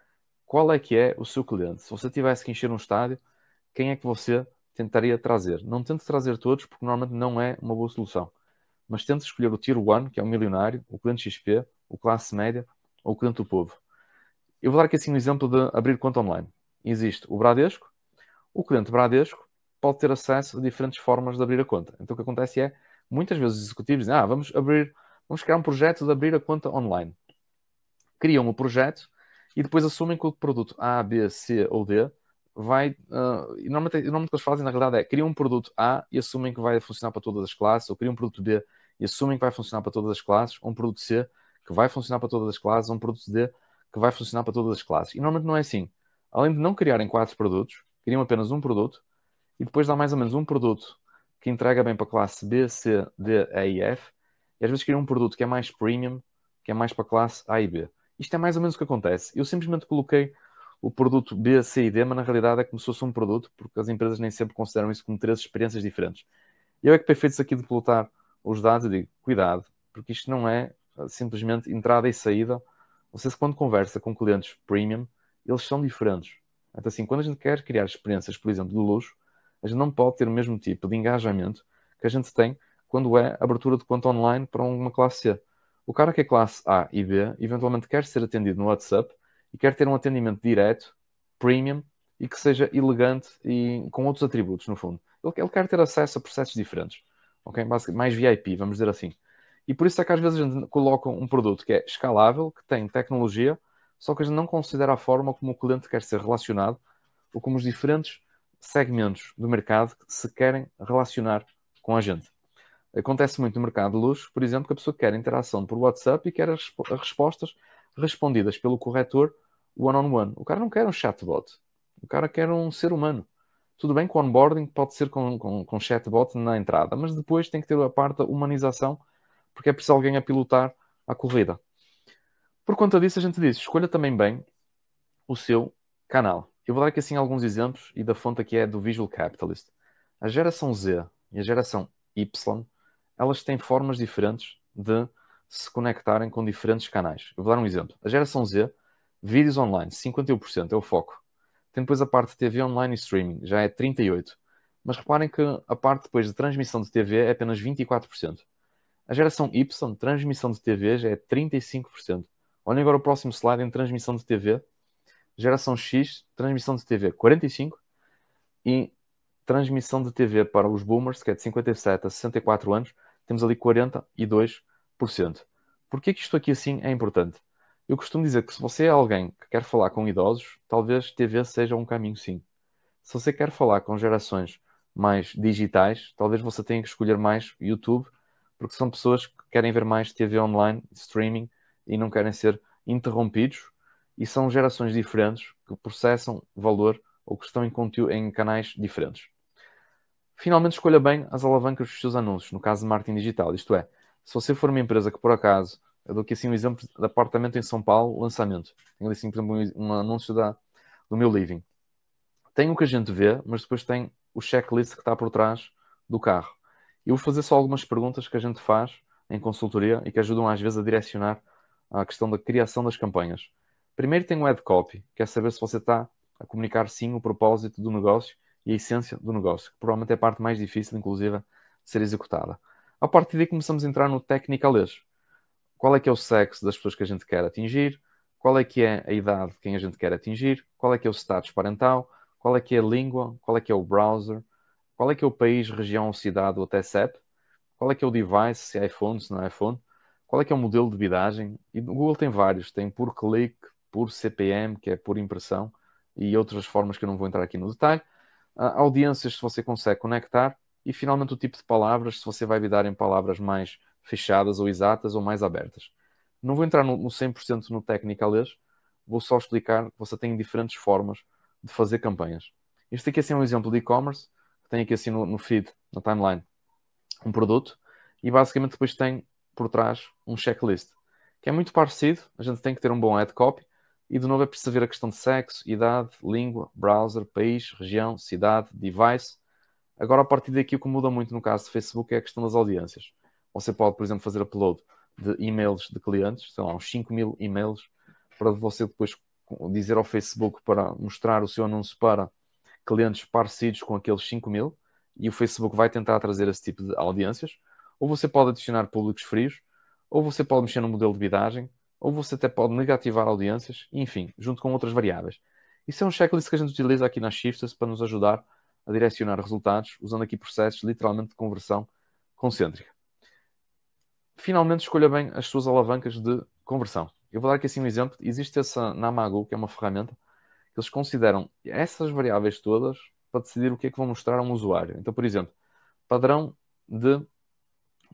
qual é que é o seu cliente? Se você tivesse que encher um estádio, quem é que você tentaria trazer? Não tente trazer todos, porque normalmente não é uma boa solução. Mas tente escolher o Tier 1, que é o milionário, o cliente XP, o classe média ou o cliente do povo. Eu vou dar aqui assim um exemplo de abrir conta online. Existe o Bradesco, o cliente Bradesco pode ter acesso a diferentes formas de abrir a conta. Então o que acontece é, muitas vezes os executivos dizem, ah, vamos abrir vamos criar um projeto de abrir a conta online. Criam o projeto e depois assumem que o produto A, B, C ou D vai. Uh, e normalmente, normalmente o que eles fazem na realidade é criam um produto A e assumem que vai funcionar para todas as classes, ou criam um produto B e assumem que vai funcionar para todas as classes, ou um produto C que vai funcionar para todas as classes, ou um produto D que vai funcionar para todas as classes. E normalmente não é assim. Além de não criarem quatro produtos, criam apenas um produto e depois dá mais ou menos um produto que entrega bem para a classe B, C, D, E e F e às vezes criam um produto que é mais premium, que é mais para a classe A e B. Isto é mais ou menos o que acontece. Eu simplesmente coloquei o produto B, C e D, mas na realidade é como se fosse um produto, porque as empresas nem sempre consideram isso como três experiências diferentes. Eu é que para efeitos aqui de pilotar os dados, eu digo, cuidado, porque isto não é ah, simplesmente entrada e saída. Vocês, quando conversa com clientes premium, eles são diferentes. Então, assim, quando a gente quer criar experiências, por exemplo, de luxo, a gente não pode ter o mesmo tipo de engajamento que a gente tem quando é abertura de conta online para uma classe C. O cara que é classe A e B, eventualmente quer ser atendido no WhatsApp e quer ter um atendimento direto, premium, e que seja elegante e com outros atributos, no fundo. Ele, quer ter acesso a processos diferentes, ok? mais VIP, vamos dizer assim. E por isso é que às vezes a gente coloca um produto que é escalável, que tem tecnologia, só que a gente não considera a forma como o cliente quer ser relacionado ou como os diferentes segmentos do mercado se querem relacionar com a gente. Acontece muito no mercado de luxo, por exemplo, que a pessoa quer interação por WhatsApp e quer as, as respostas respondidas pelo corretor one-on-one. -on -one. O cara não quer um chatbot. O cara quer um ser humano. Tudo bem que o onboarding pode ser com, com, com chatbot na entrada, mas depois tem que ter a parte da humanização, porque é preciso alguém a pilotar a corrida. Por conta disso, a gente diz: escolha também bem o seu canal. Eu vou dar aqui assim alguns exemplos e da fonte aqui é do Visual Capitalist. A geração Z e a geração Y, elas têm formas diferentes de se conectarem com diferentes canais. Eu vou dar um exemplo. A geração Z, vídeos online, 51% é o foco. Tem depois a parte de TV online e streaming, já é 38%. Mas reparem que a parte depois de transmissão de TV é apenas 24%. A geração Y, transmissão de TV, já é 35%. Olhem agora o próximo slide em transmissão de TV. Geração X, transmissão de TV 45% e transmissão de TV para os boomers, que é de 57 a 64 anos, temos ali 42%. Por que isto aqui assim é importante? Eu costumo dizer que se você é alguém que quer falar com idosos, talvez TV seja um caminho sim. Se você quer falar com gerações mais digitais, talvez você tenha que escolher mais YouTube, porque são pessoas que querem ver mais TV online, streaming e não querem ser interrompidos, e são gerações diferentes que processam valor ou que estão em, em canais diferentes. Finalmente, escolha bem as alavancas dos seus anúncios, no caso de marketing digital. Isto é, se você for uma empresa que por acaso, eu dou aqui assim um exemplo de apartamento em São Paulo, lançamento. Tenho ali assim, por exemplo, um, anúncio da, do meu living. Tem o que a gente vê, mas depois tem o checklist que está por trás do carro. Eu vou fazer só algumas perguntas que a gente faz em consultoria e que ajudam às vezes a direcionar a questão da criação das campanhas. Primeiro tem o ad copy, que é saber se você está a comunicar sim o propósito do negócio e a essência do negócio, que provavelmente é a parte mais difícil, inclusive, de ser executada. A partir daí começamos a entrar no technicalês. Qual é que é o sexo das pessoas que a gente quer atingir? Qual é que é a idade de quem a gente quer atingir? Qual é que é o status parental? Qual é que é a língua? Qual é que é o browser? Qual é que é o país, região, cidade ou até CEP? Qual é que é o device, se é iPhone, se não é iPhone? Qual é que é o modelo de bidagem? E no Google tem vários. Tem por clique, por CPM, que é por impressão, e outras formas que eu não vou entrar aqui no detalhe audiências se você consegue conectar e finalmente o tipo de palavras, se você vai lidar em palavras mais fechadas ou exatas ou mais abertas. Não vou entrar no, no 100% no technicalês, vou só explicar que você tem diferentes formas de fazer campanhas. Este aqui assim, é um exemplo de e-commerce, que tem aqui assim no, no feed, na timeline, um produto e basicamente depois tem por trás um checklist, que é muito parecido, a gente tem que ter um bom ad copy, e de novo é preciso ver a questão de sexo, idade, língua, browser, país, região, cidade, device. Agora, a partir daqui, o que muda muito no caso do Facebook é a questão das audiências. Você pode, por exemplo, fazer upload de e-mails de clientes, sei lá, uns 5 mil e-mails, para você depois dizer ao Facebook para mostrar o seu anúncio para clientes parecidos com aqueles 5 mil, e o Facebook vai tentar trazer esse tipo de audiências. Ou você pode adicionar públicos frios, ou você pode mexer no modelo de bidagem, ou você até pode negativar audiências, enfim, junto com outras variáveis. Isso é um checklist que a gente utiliza aqui na Shifters para nos ajudar a direcionar resultados, usando aqui processos literalmente de conversão concêntrica. Finalmente, escolha bem as suas alavancas de conversão. Eu vou dar aqui assim um exemplo. Existe essa Namago, que é uma ferramenta, que eles consideram essas variáveis todas para decidir o que é que vão mostrar a um usuário. Então, por exemplo, padrão de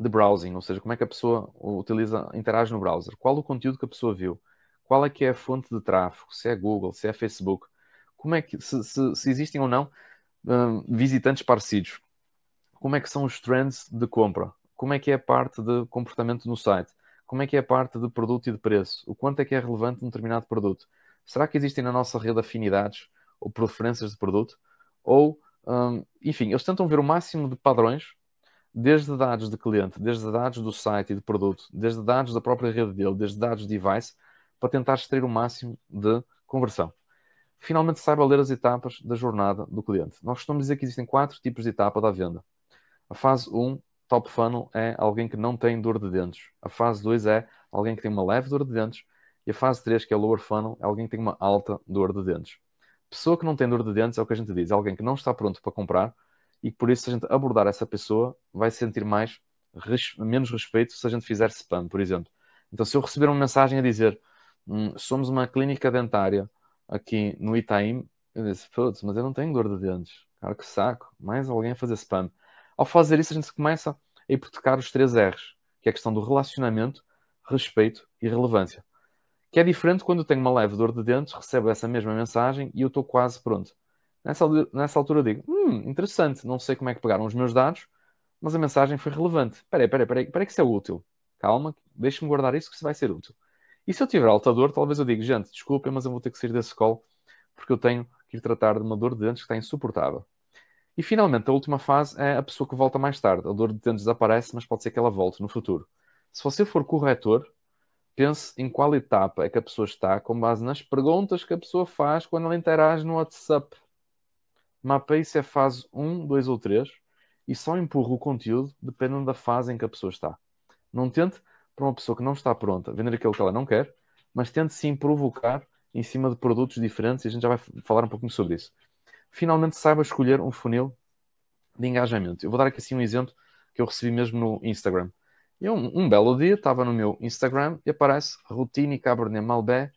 de browsing, ou seja, como é que a pessoa utiliza, interage no browser, qual o conteúdo que a pessoa viu, qual é que é a fonte de tráfego, se é Google, se é Facebook, como é que, se, se, se existem ou não um, visitantes parecidos, como é que são os trends de compra, como é que é a parte de comportamento no site, como é que é a parte de produto e de preço, o quanto é que é relevante um determinado produto, será que existem na nossa rede afinidades ou preferências de produto, ou, um, enfim, eles tentam ver o máximo de padrões desde dados de cliente, desde dados do site e do produto, desde dados da própria rede dele, desde dados de device, para tentar extrair o máximo de conversão. Finalmente, saiba ler as etapas da jornada do cliente. Nós costumamos dizer que existem quatro tipos de etapa da venda. A fase 1, top funnel, é alguém que não tem dor de dentes. A fase 2 é alguém que tem uma leve dor de dentes. E a fase 3, que é lower funnel, é alguém que tem uma alta dor de dentes. Pessoa que não tem dor de dentes é o que a gente diz, é alguém que não está pronto para comprar, e por isso, se a gente abordar essa pessoa, vai sentir mais menos respeito se a gente fizer spam, por exemplo. Então, se eu receber uma mensagem a dizer hum, somos uma clínica dentária aqui no Itaim, eu disse, putz, mas eu não tenho dor de dentes. Cara, que saco. Mais alguém a fazer spam. Ao fazer isso, a gente começa a hipotecar os três R's, que é a questão do relacionamento, respeito e relevância. Que é diferente quando eu tenho uma leve dor de dentes, recebo essa mesma mensagem e eu estou quase pronto. Nessa, nessa altura digo, hum, interessante, não sei como é que pegaram os meus dados, mas a mensagem foi relevante. Espera aí, espera aí, espera que isso é útil. Calma, deixe-me guardar isso que isso vai ser útil. E se eu tiver alta dor, talvez eu diga, gente, desculpem, mas eu vou ter que sair desse call porque eu tenho que ir tratar de uma dor de dentes que está insuportável. E finalmente, a última fase é a pessoa que volta mais tarde. A dor de dentes desaparece, mas pode ser que ela volte no futuro. Se você for corretor, pense em qual etapa é que a pessoa está com base nas perguntas que a pessoa faz quando ela interage no WhatsApp. Mapeie se é fase 1, 2 ou 3 e só empurra o conteúdo dependendo da fase em que a pessoa está. Não tente para uma pessoa que não está pronta vender aquilo que ela não quer, mas tente sim provocar em cima de produtos diferentes e a gente já vai falar um pouquinho sobre isso. Finalmente saiba escolher um funil de engajamento. Eu vou dar aqui assim um exemplo que eu recebi mesmo no Instagram. Eu, um, um belo dia, estava no meu Instagram e aparece Routine Cabernet Malbec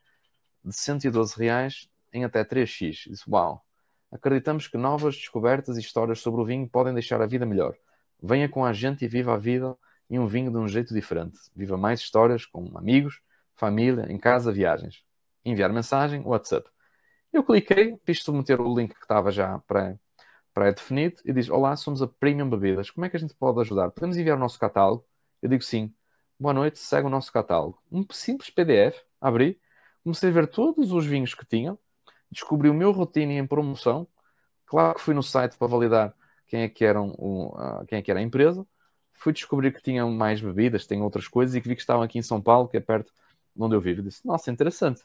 de 112 reais em até 3x. Disse, uau, acreditamos que novas descobertas e histórias sobre o vinho podem deixar a vida melhor. Venha com a gente e viva a vida e um vinho de um jeito diferente. Viva mais histórias com amigos, família, em casa, viagens. Enviar mensagem, WhatsApp. Eu cliquei, fiz submeter o link que estava já pré-definido e diz: Olá, somos a Premium Bebidas. Como é que a gente pode ajudar? Podemos enviar o nosso catálogo? Eu digo sim. Boa noite, segue o nosso catálogo. Um simples PDF, abri, comecei a ver todos os vinhos que tinham, descobri o meu routine em promoção. Claro que fui no site para validar quem é que, eram o, uh, quem é que era a empresa. Fui descobrir que tinham mais bebidas, tem outras coisas, e que vi que estavam aqui em São Paulo, que é perto de onde eu vivo. Disse, nossa, interessante.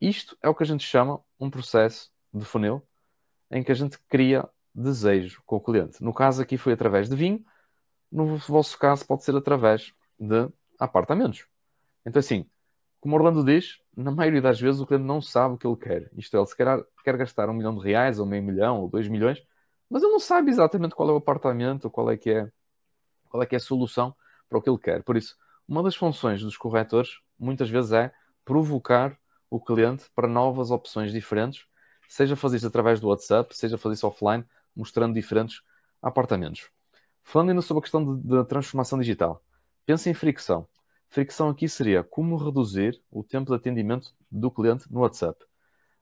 Isto é o que a gente chama um processo de funil, em que a gente cria desejo com o cliente. No caso aqui foi através de vinho, no vosso caso, pode ser através de apartamentos. Então, assim, como Orlando diz, na maioria das vezes o cliente não sabe o que ele quer. Isto é, ele se quer, gastar um milhão de reais, ou meio milhão, ou dois milhões, mas ele não sabe exatamente qual é o apartamento, qual é que é, qual é, que é a solução para o que ele quer. Por isso, uma das funções dos corretores, muitas vezes, é provocar o cliente para novas opções diferentes, seja fazer isso através do WhatsApp, seja fazer isso offline, mostrando diferentes apartamentos. Falando ainda sobre a questão da transformação digital, pense em fricção. Fricção aqui seria como reduzir o tempo de atendimento do cliente no WhatsApp.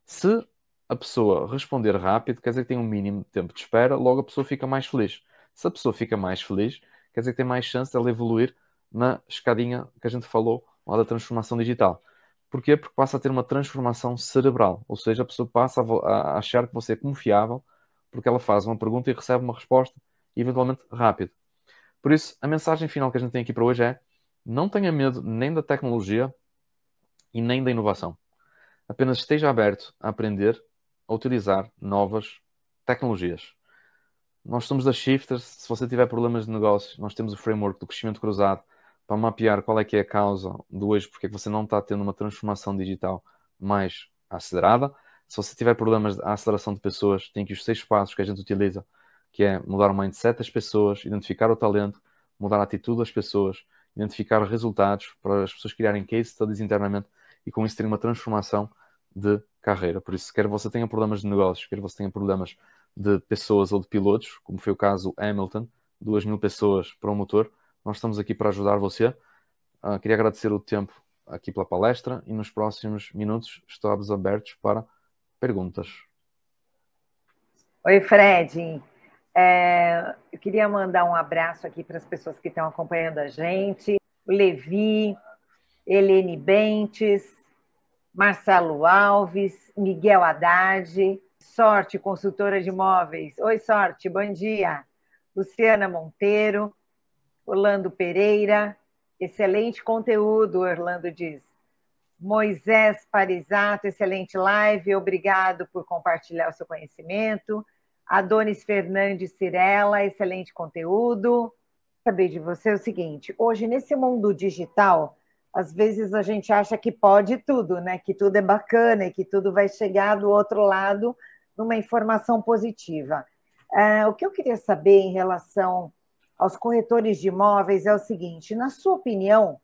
Se a pessoa responder rápido, quer dizer que tem um mínimo de tempo de espera, logo a pessoa fica mais feliz. Se a pessoa fica mais feliz, quer dizer que tem mais chance de ela evoluir na escadinha que a gente falou lá da transformação digital. Porquê? Porque passa a ter uma transformação cerebral, ou seja, a pessoa passa a achar que você é confiável porque ela faz uma pergunta e recebe uma resposta eventualmente rápido. Por isso, a mensagem final que a gente tem aqui para hoje é: não tenha medo nem da tecnologia e nem da inovação. Apenas esteja aberto a aprender a utilizar novas tecnologias. Nós somos da Shifters. Se você tiver problemas de negócio, nós temos o framework do crescimento cruzado para mapear qual é que é a causa do hoje, porque é que você não está tendo uma transformação digital mais acelerada. Se você tiver problemas de aceleração de pessoas, tem aqui os seis passos que a gente utiliza que é mudar o mindset das pessoas, identificar o talento, mudar a atitude das pessoas, identificar resultados para as pessoas criarem case studies internamente e com isso terem uma transformação de carreira. Por isso, quer você tenha problemas de negócios, quer você tenha problemas de pessoas ou de pilotos, como foi o caso Hamilton, duas mil pessoas para um motor, nós estamos aqui para ajudar você. Uh, queria agradecer o tempo aqui pela palestra e nos próximos minutos estamos abertos para perguntas. Oi, Fred. É, eu queria mandar um abraço aqui para as pessoas que estão acompanhando a gente: Levi, Helene Bentes, Marcelo Alves, Miguel Haddad, Sorte, consultora de imóveis. Oi, Sorte, bom dia. Luciana Monteiro, Orlando Pereira, excelente conteúdo, Orlando diz. Moisés Parisato, excelente live, obrigado por compartilhar o seu conhecimento. Adonis Fernandes Cirela, excelente conteúdo. Saber de você o seguinte: hoje, nesse mundo digital, às vezes a gente acha que pode tudo, né? Que tudo é bacana e que tudo vai chegar do outro lado numa informação positiva. Uh, o que eu queria saber em relação aos corretores de imóveis é o seguinte: na sua opinião,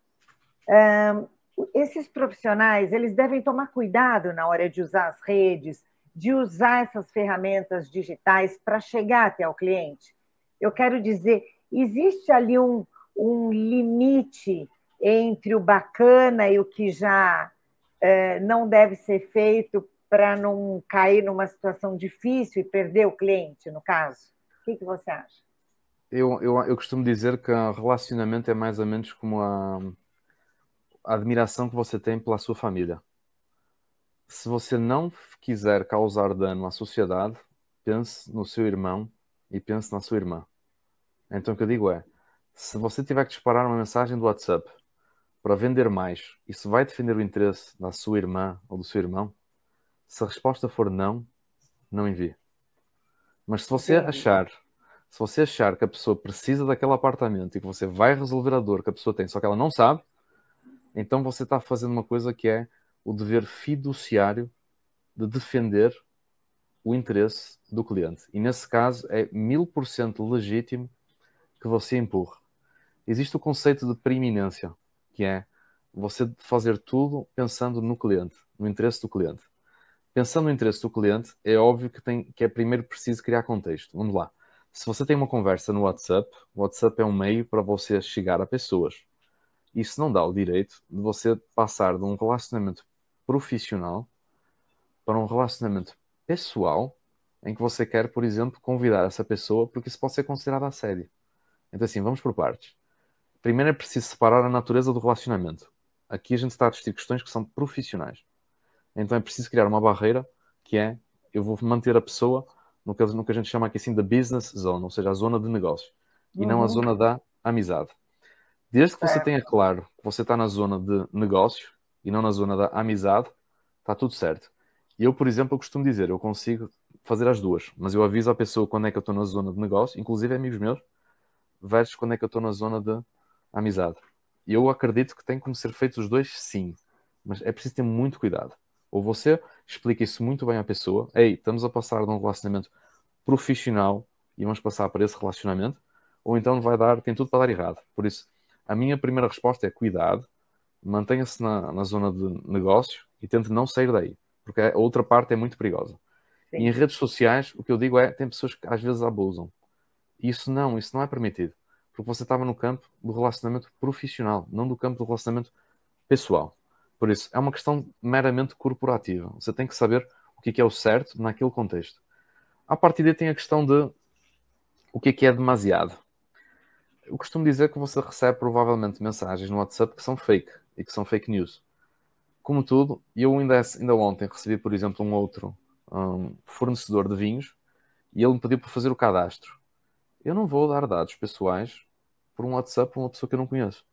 uh, esses profissionais eles devem tomar cuidado na hora de usar as redes, de usar essas ferramentas digitais para chegar até o cliente? Eu quero dizer, existe ali um, um limite entre o bacana e o que já é, não deve ser feito para não cair numa situação difícil e perder o cliente, no caso? O que, que você acha? Eu, eu, eu costumo dizer que relacionamento é mais ou menos como a, a admiração que você tem pela sua família. Se você não quiser causar dano à sociedade, pense no seu irmão e pense na sua irmã. Então o que eu digo é, se você tiver que disparar uma mensagem do WhatsApp para vender mais, isso vai defender o interesse da sua irmã ou do seu irmão? Se a resposta for não, não envie. Mas se você achar se você achar que a pessoa precisa daquele apartamento e que você vai resolver a dor que a pessoa tem, só que ela não sabe, então você está fazendo uma coisa que é o dever fiduciário de defender o interesse do cliente. E nesse caso é mil por cento legítimo que você empurre. Existe o conceito de preeminência, que é você fazer tudo pensando no cliente, no interesse do cliente. Pensando no interesse do cliente, é óbvio que, tem, que é primeiro preciso criar contexto. Vamos lá se você tem uma conversa no WhatsApp, o WhatsApp é um meio para você chegar a pessoas. Isso não dá o direito de você passar de um relacionamento profissional para um relacionamento pessoal em que você quer, por exemplo, convidar essa pessoa, porque isso pode ser considerado assédio. Então, assim, vamos por partes. Primeiro é preciso separar a natureza do relacionamento. Aqui a gente está a discutir questões que são profissionais. Então é preciso criar uma barreira que é eu vou manter a pessoa no que, no que a gente chama aqui assim da business zone, ou seja, a zona de negócio, uhum. e não a uhum. zona da amizade. Desde que você tenha claro que você está na zona de negócio e não na zona da amizade, está tudo certo. E eu, por exemplo, eu costumo dizer, eu consigo fazer as duas, mas eu aviso a pessoa quando é que eu estou na zona de negócio, inclusive amigos meus, versus quando é que eu estou na zona de amizade. E eu acredito que tem como ser feitos os dois, sim, mas é preciso ter muito cuidado. Ou você explica isso muito bem à pessoa, ei, estamos a passar de um relacionamento profissional e vamos passar para esse relacionamento, ou então vai dar, tem tudo para dar errado. Por isso, a minha primeira resposta é cuidado, mantenha-se na, na zona de negócio e tente não sair daí, porque a outra parte é muito perigosa. Sim. E em redes sociais, o que eu digo é, tem pessoas que às vezes abusam. Isso não, isso não é permitido. Porque você estava no campo do relacionamento profissional, não do campo do relacionamento pessoal. Por isso, é uma questão meramente corporativa. Você tem que saber o que é, o certo naquele contexto. A partir daí tem a questão de o que é que é demasiado. Eu costumo dizer que você recebe provavelmente mensagens no WhatsApp que são fake e que são fake news. Como tudo, eu ainda, ainda ontem recebi, por exemplo, um outro um, fornecedor de vinhos e ele me pediu para fazer o cadastro. Eu não vou dar dados pessoais por um WhatsApp para uma pessoa que eu não conheço.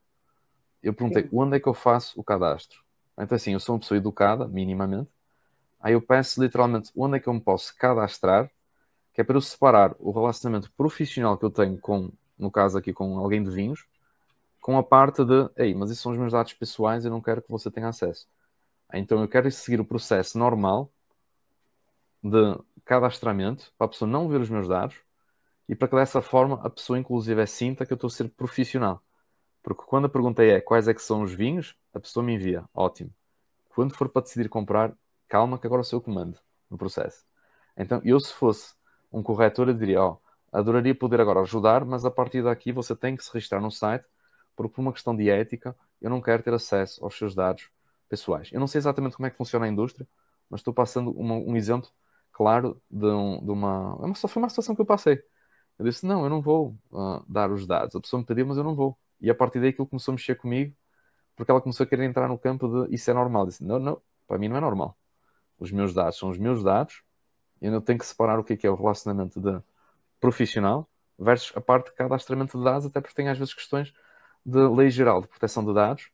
Eu perguntei Sim. onde é que eu faço o cadastro. Então, assim, eu sou uma pessoa educada, minimamente. Aí eu peço literalmente onde é que eu me posso cadastrar, que é para eu separar o relacionamento profissional que eu tenho com, no caso aqui, com alguém de vinhos, com a parte de, ei, mas esses são os meus dados pessoais, eu não quero que você tenha acesso. Então eu quero seguir o processo normal de cadastramento, para a pessoa não ver os meus dados, e para que dessa forma a pessoa, inclusive, é sinta que eu estou a ser profissional. Porque quando a pergunta é quais é que são os vinhos, a pessoa me envia. Ótimo. Quando for para decidir comprar, calma que agora sou eu comando no processo. Então, eu se fosse um corretor, eu diria, ó, oh, adoraria poder agora ajudar, mas a partir daqui você tem que se registrar no site, porque por uma questão de ética, eu não quero ter acesso aos seus dados pessoais. Eu não sei exatamente como é que funciona a indústria, mas estou passando uma, um exemplo claro de, um, de uma... É só foi uma situação que eu passei. Eu disse, não, eu não vou uh, dar os dados. A pessoa me pediu, mas eu não vou. E a partir daí aquilo começou a mexer comigo, porque ela começou a querer entrar no campo de isso é normal. Eu disse, não, não, para mim não é normal. Os meus dados são os meus dados, e eu tenho que separar o que é, que é o relacionamento de profissional versus a parte de cadastramento de dados, até porque tem às vezes questões de lei geral de proteção de dados.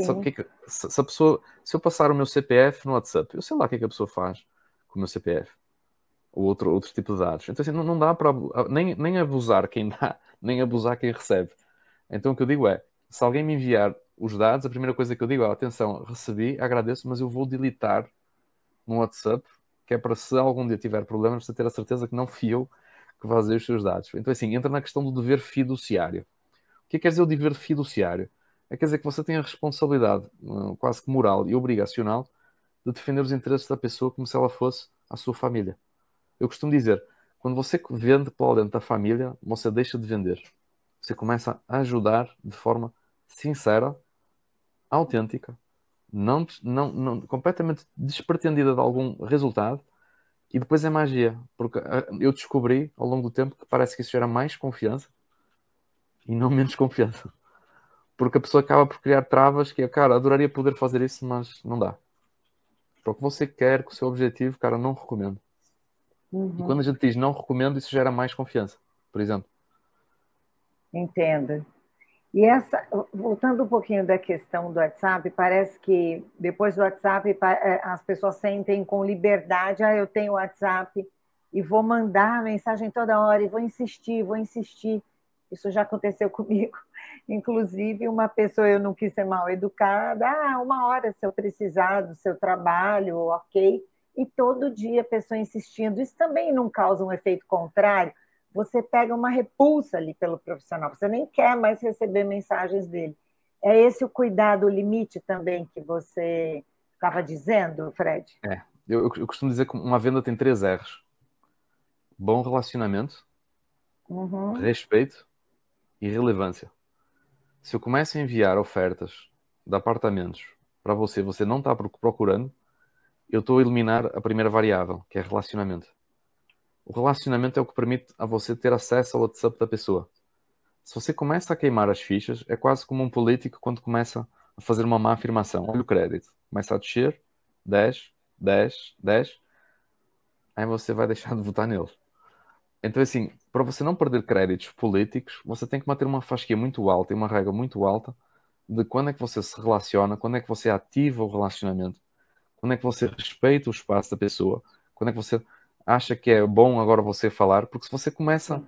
Sabe que é que, se, se, a pessoa, se eu passar o meu CPF no WhatsApp, eu sei lá o que é que a pessoa faz com o meu CPF ou outro, outro tipo de dados. Então assim, não, não dá para nem, nem abusar quem dá, nem abusar quem recebe. Então o que eu digo é: se alguém me enviar os dados, a primeira coisa que eu digo é: atenção, recebi, agradeço, mas eu vou deletar no WhatsApp, que é para se algum dia tiver problemas, você ter a certeza que não fui eu que vazei os seus dados. Então, assim, entra na questão do dever fiduciário. O que é que quer dizer o dever fiduciário? É quer dizer que você tem a responsabilidade, hum, quase que moral e obrigacional, de defender os interesses da pessoa como se ela fosse a sua família. Eu costumo dizer, quando você vende para dentro da família, você deixa de vender você começa a ajudar de forma sincera, autêntica, não, não, não, completamente despretendida de algum resultado, e depois é magia, porque ah, eu descobri ao longo do tempo que parece que isso gera mais confiança e não menos confiança. Porque a pessoa acaba por criar travas que é, cara, adoraria poder fazer isso, mas não dá. Para o que você quer, com o seu objetivo, cara, não recomendo. Uhum. E quando a gente diz não recomendo, isso gera mais confiança, por exemplo. Entendo. E essa, voltando um pouquinho da questão do WhatsApp, parece que depois do WhatsApp é, as pessoas sentem com liberdade, ah, eu tenho WhatsApp e vou mandar mensagem toda hora e vou insistir, vou insistir. Isso já aconteceu comigo. Inclusive, uma pessoa, eu não quis ser mal educada, ah, uma hora se eu precisar do seu trabalho, ok. E todo dia a pessoa insistindo. Isso também não causa um efeito contrário? Você pega uma repulsa ali pelo profissional, você nem quer mais receber mensagens dele. É esse o cuidado, o limite também que você estava dizendo, Fred? É, eu, eu, costumo dizer que uma venda tem três R's: bom relacionamento, uhum. respeito e relevância. Se eu começo a enviar ofertas de apartamentos para você, você não está procurando, eu estou a eliminar a primeira variável, que é relacionamento. O relacionamento é o que permite a você ter acesso ao WhatsApp da pessoa. Se você começa a queimar as fichas, é quase como um político quando começa a fazer uma má afirmação. Olha o crédito. Começa a descer, 10, 10, 10. Aí você vai deixar de votar nele. Então, assim, para você não perder créditos políticos, você tem que manter uma fasquia muito alta e uma regra muito alta de quando é que você se relaciona, quando é que você ativa o relacionamento, quando é que você respeita o espaço da pessoa, quando é que você acha que é bom agora você falar, porque se você começa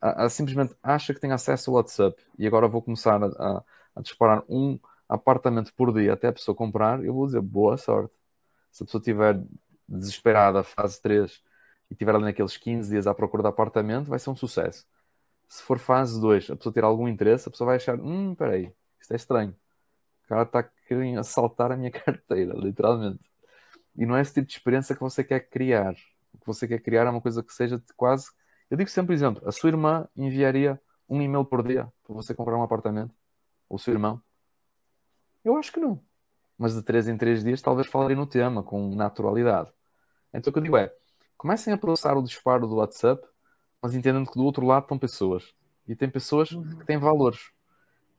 a, a simplesmente acha que tem acesso ao WhatsApp e agora vou começar a, a, a, disparar um apartamento por dia até a pessoa comprar, eu vou dizer boa sorte. Se a pessoa estiver desesperada, fase 3, e estiver ali naqueles 15 dias à procura de apartamento, vai ser um sucesso. Se for fase 2, a pessoa ter algum interesse, a pessoa vai achar, hum, peraí, isto é estranho. O cara está querendo assaltar a minha carteira, literalmente. E não é esse tipo de experiência que você quer criar o que você quer criar é uma coisa que seja quase. Eu digo sempre, por exemplo, a sua irmã enviaria um e-mail por dia para você comprar um apartamento? Ou o seu irmão? Eu acho que não. Mas de três em três dias talvez falarem no tema com naturalidade. Então o que eu digo é, comecem a processar o disparo do WhatsApp, mas entendendo que do outro lado estão pessoas. E tem pessoas uhum. que têm valores.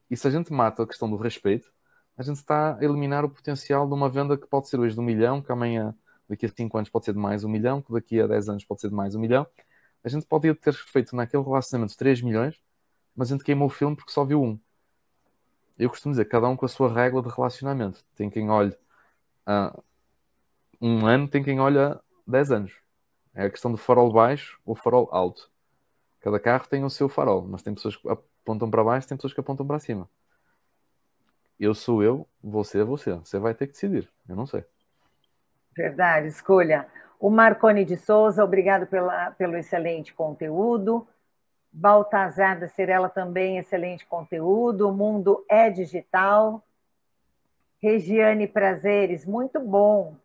E se a gente mata a questão do respeito, a gente está a eliminar o potencial de uma venda que pode ser hoje de um milhão, que amanhã daqui a 5 anos pode ser de mais um milhão, que daqui a 10 anos pode ser de mais um milhão. A gente pode ter feito naquele relacionamento 3 milhões, mas a gente queimou o filme porque só viu um. Eu costumo dizer, cada um com a sua regra de relacionamento. Tem quem olhe uh, um ano, tem quem olha 10 anos. É a questão do farol baixo ou farol alto. Cada carro tem o seu farol, mas tem pessoas que apontam para baixo, tem pessoas que apontam para cima. Eu sou eu, você é você. Você vai ter que decidir. Eu não sei. Verdade, escolha. O Marconi de Souza, obrigado pela, pelo excelente conteúdo. Baltazar da Cirela também, excelente conteúdo. O mundo é digital. Regiane Prazeres, muito bom.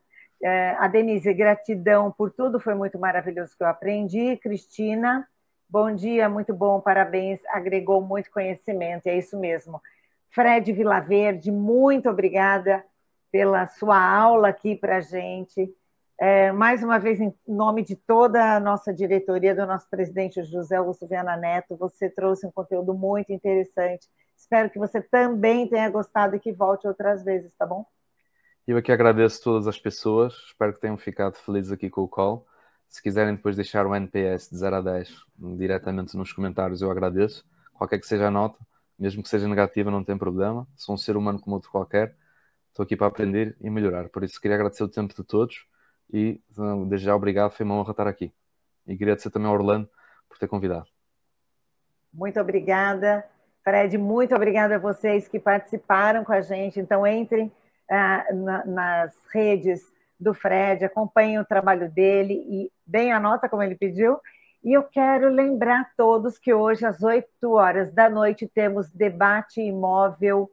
É, a Denise, gratidão por tudo, foi muito maravilhoso que eu aprendi. Cristina, bom dia, muito bom, parabéns, agregou muito conhecimento, é isso mesmo. Fred Vilaverde, muito obrigada pela sua aula aqui para a gente. É, mais uma vez, em nome de toda a nossa diretoria, do nosso presidente José Augusto Viana Neto, você trouxe um conteúdo muito interessante. Espero que você também tenha gostado e que volte outras vezes, tá bom? Eu aqui agradeço todas as pessoas, espero que tenham ficado felizes aqui com o call. Se quiserem depois deixar o NPS de 0 a 10 diretamente nos comentários, eu agradeço. Qualquer que seja a nota, mesmo que seja negativa, não tem problema. Sou um ser humano como outro qualquer estou aqui para aprender e melhorar. Por isso, queria agradecer o tempo de todos e, desde já, obrigado. Foi uma honra estar aqui. E queria agradecer também ao Orlando por ter convidado. Muito obrigada. Fred, muito obrigada a vocês que participaram com a gente. Então, entrem ah, na, nas redes do Fred, acompanhem o trabalho dele e deem a nota como ele pediu. E eu quero lembrar a todos que hoje, às 8 horas da noite, temos debate imóvel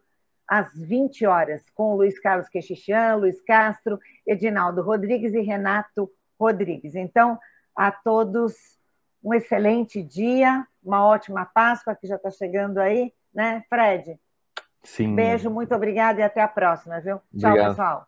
às 20 horas, com Luiz Carlos Queixichan, Luiz Castro, Edinaldo Rodrigues e Renato Rodrigues. Então, a todos um excelente dia, uma ótima Páscoa que já está chegando aí, né, Fred? Sim. Beijo, muito obrigada e até a próxima, viu? Obrigado. Tchau, pessoal.